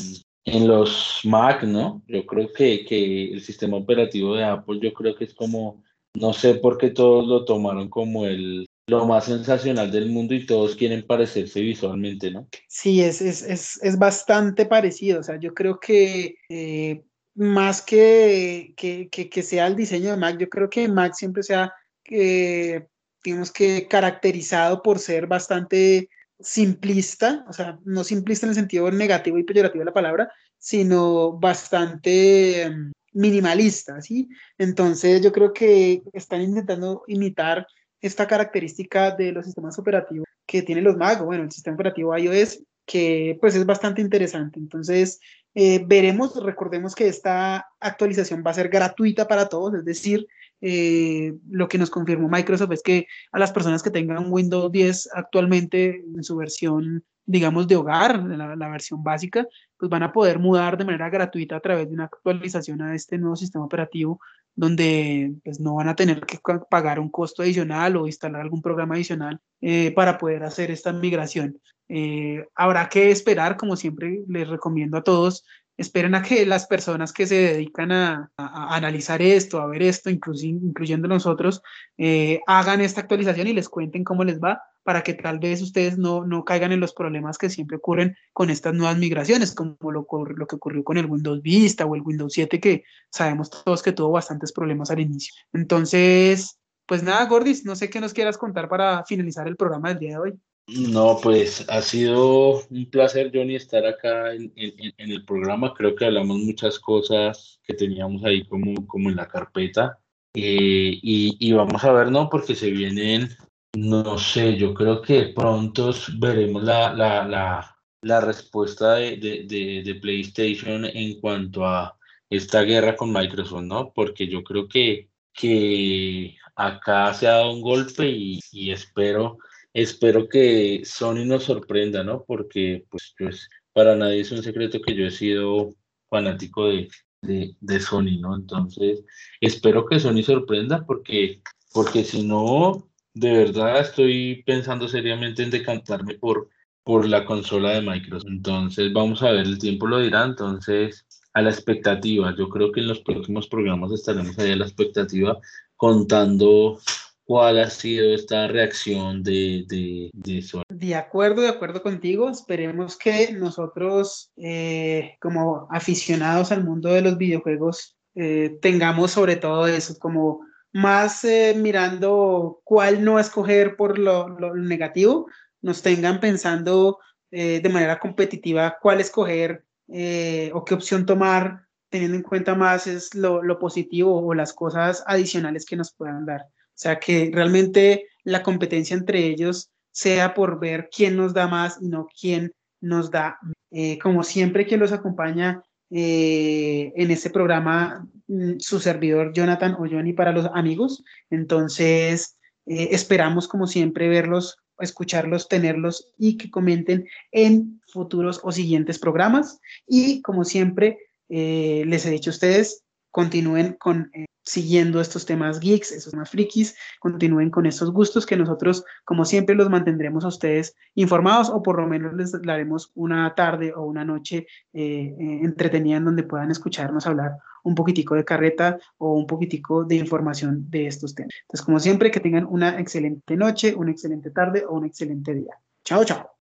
Speaker 2: en, los Mac, ¿no? Yo creo que, que el sistema operativo de Apple, yo creo que es como, no sé por qué todos lo tomaron como el, lo más sensacional del mundo y todos quieren parecerse visualmente, ¿no?
Speaker 1: Sí, es, es, es, es bastante parecido. O sea, yo creo que eh, más que, que, que, sea el diseño de Mac, yo creo que Mac siempre se ha, eh, digamos que, caracterizado por ser bastante simplista, o sea, no simplista en el sentido negativo y peyorativo de la palabra, sino bastante em, minimalista, ¿sí? Entonces yo creo que están intentando imitar esta característica de los sistemas operativos que tienen los Mac, bueno, el sistema operativo iOS, que pues es bastante interesante. Entonces, eh, veremos, recordemos que esta actualización va a ser gratuita para todos, es decir, eh, lo que nos confirmó Microsoft es que a las personas que tengan Windows 10 actualmente en su versión, digamos, de hogar, la, versión básica, pues van a poder mudar de manera gratuita a través de una actualización a este nuevo sistema operativo donde pues, no van a tener que pagar un costo adicional o instalar algún programa adicional eh, para poder hacer esta migración. Eh, habrá que esperar, como siempre les recomiendo a todos, esperen a que las personas que se dedican a, analizar esto, a ver esto, incluyendo nosotros, eh, hagan esta actualización y les cuenten cómo les va para que tal vez ustedes no, no caigan en los problemas que siempre ocurren con estas nuevas migraciones, como lo, lo que ocurrió con el Windows Vista o el Windows 7, que sabemos todos que tuvo bastantes problemas al inicio. Entonces, pues nada, Gordis, no sé qué nos quieras contar para finalizar el programa del día de hoy.
Speaker 2: No, pues ha sido un placer, Johnny, estar acá en, el programa. Creo que hablamos muchas cosas que teníamos ahí como, como en la carpeta. Eh, y, vamos a ver, ¿no? Porque se vienen, no sé, yo creo que pronto veremos la, la, la, la respuesta de, de, de, PlayStation en cuanto a esta guerra con Microsoft, ¿no? Porque yo creo que, que acá se ha dado un golpe y, y espero espero que Sony nos sorprenda, ¿no? Porque pues, pues, para nadie es un secreto que yo he sido fanático de, de, Sony, ¿no? Entonces, espero que Sony sorprenda porque, porque si no, de verdad estoy pensando seriamente en decantarme por, por la consola de Microsoft. Entonces, vamos a ver, el tiempo lo dirá, entonces, a la expectativa. Yo creo que en los próximos programas estaremos ahí a la expectativa contando cuál ha sido esta reacción de, de, de.
Speaker 1: De acuerdo, de acuerdo contigo. Esperemos que nosotros, eh, como aficionados al mundo de los videojuegos, eh, tengamos sobre todo eso, como más eh, mirando cuál no escoger por lo, lo negativo, nos tengan pensando de manera competitiva cuál escoger o qué opción tomar, teniendo en cuenta más es lo, lo positivo o las cosas adicionales que nos puedan dar. O sea, que realmente la competencia entre ellos sea por ver quién nos da más y no quién nos da. Eh, como siempre, quien los acompaña eh, en este programa su servidor Jonathan o Johnny para los amigos. Entonces, eh, esperamos como siempre verlos, escucharlos, tenerlos y que comenten en futuros o siguientes programas. Y como siempre, eh, les he dicho a ustedes, continúen con siguiendo estos temas geeks, esos temas frikis, continúen con estos gustos que nosotros, como siempre, los mantendremos a ustedes informados o por lo menos les daremos una tarde o una noche eh, eh, entretenida en donde puedan escucharnos hablar un poquitico de carreta o un poquitico de información de estos temas. Entonces, como siempre, que tengan una excelente noche, una excelente tarde o un excelente día. Chao, chao.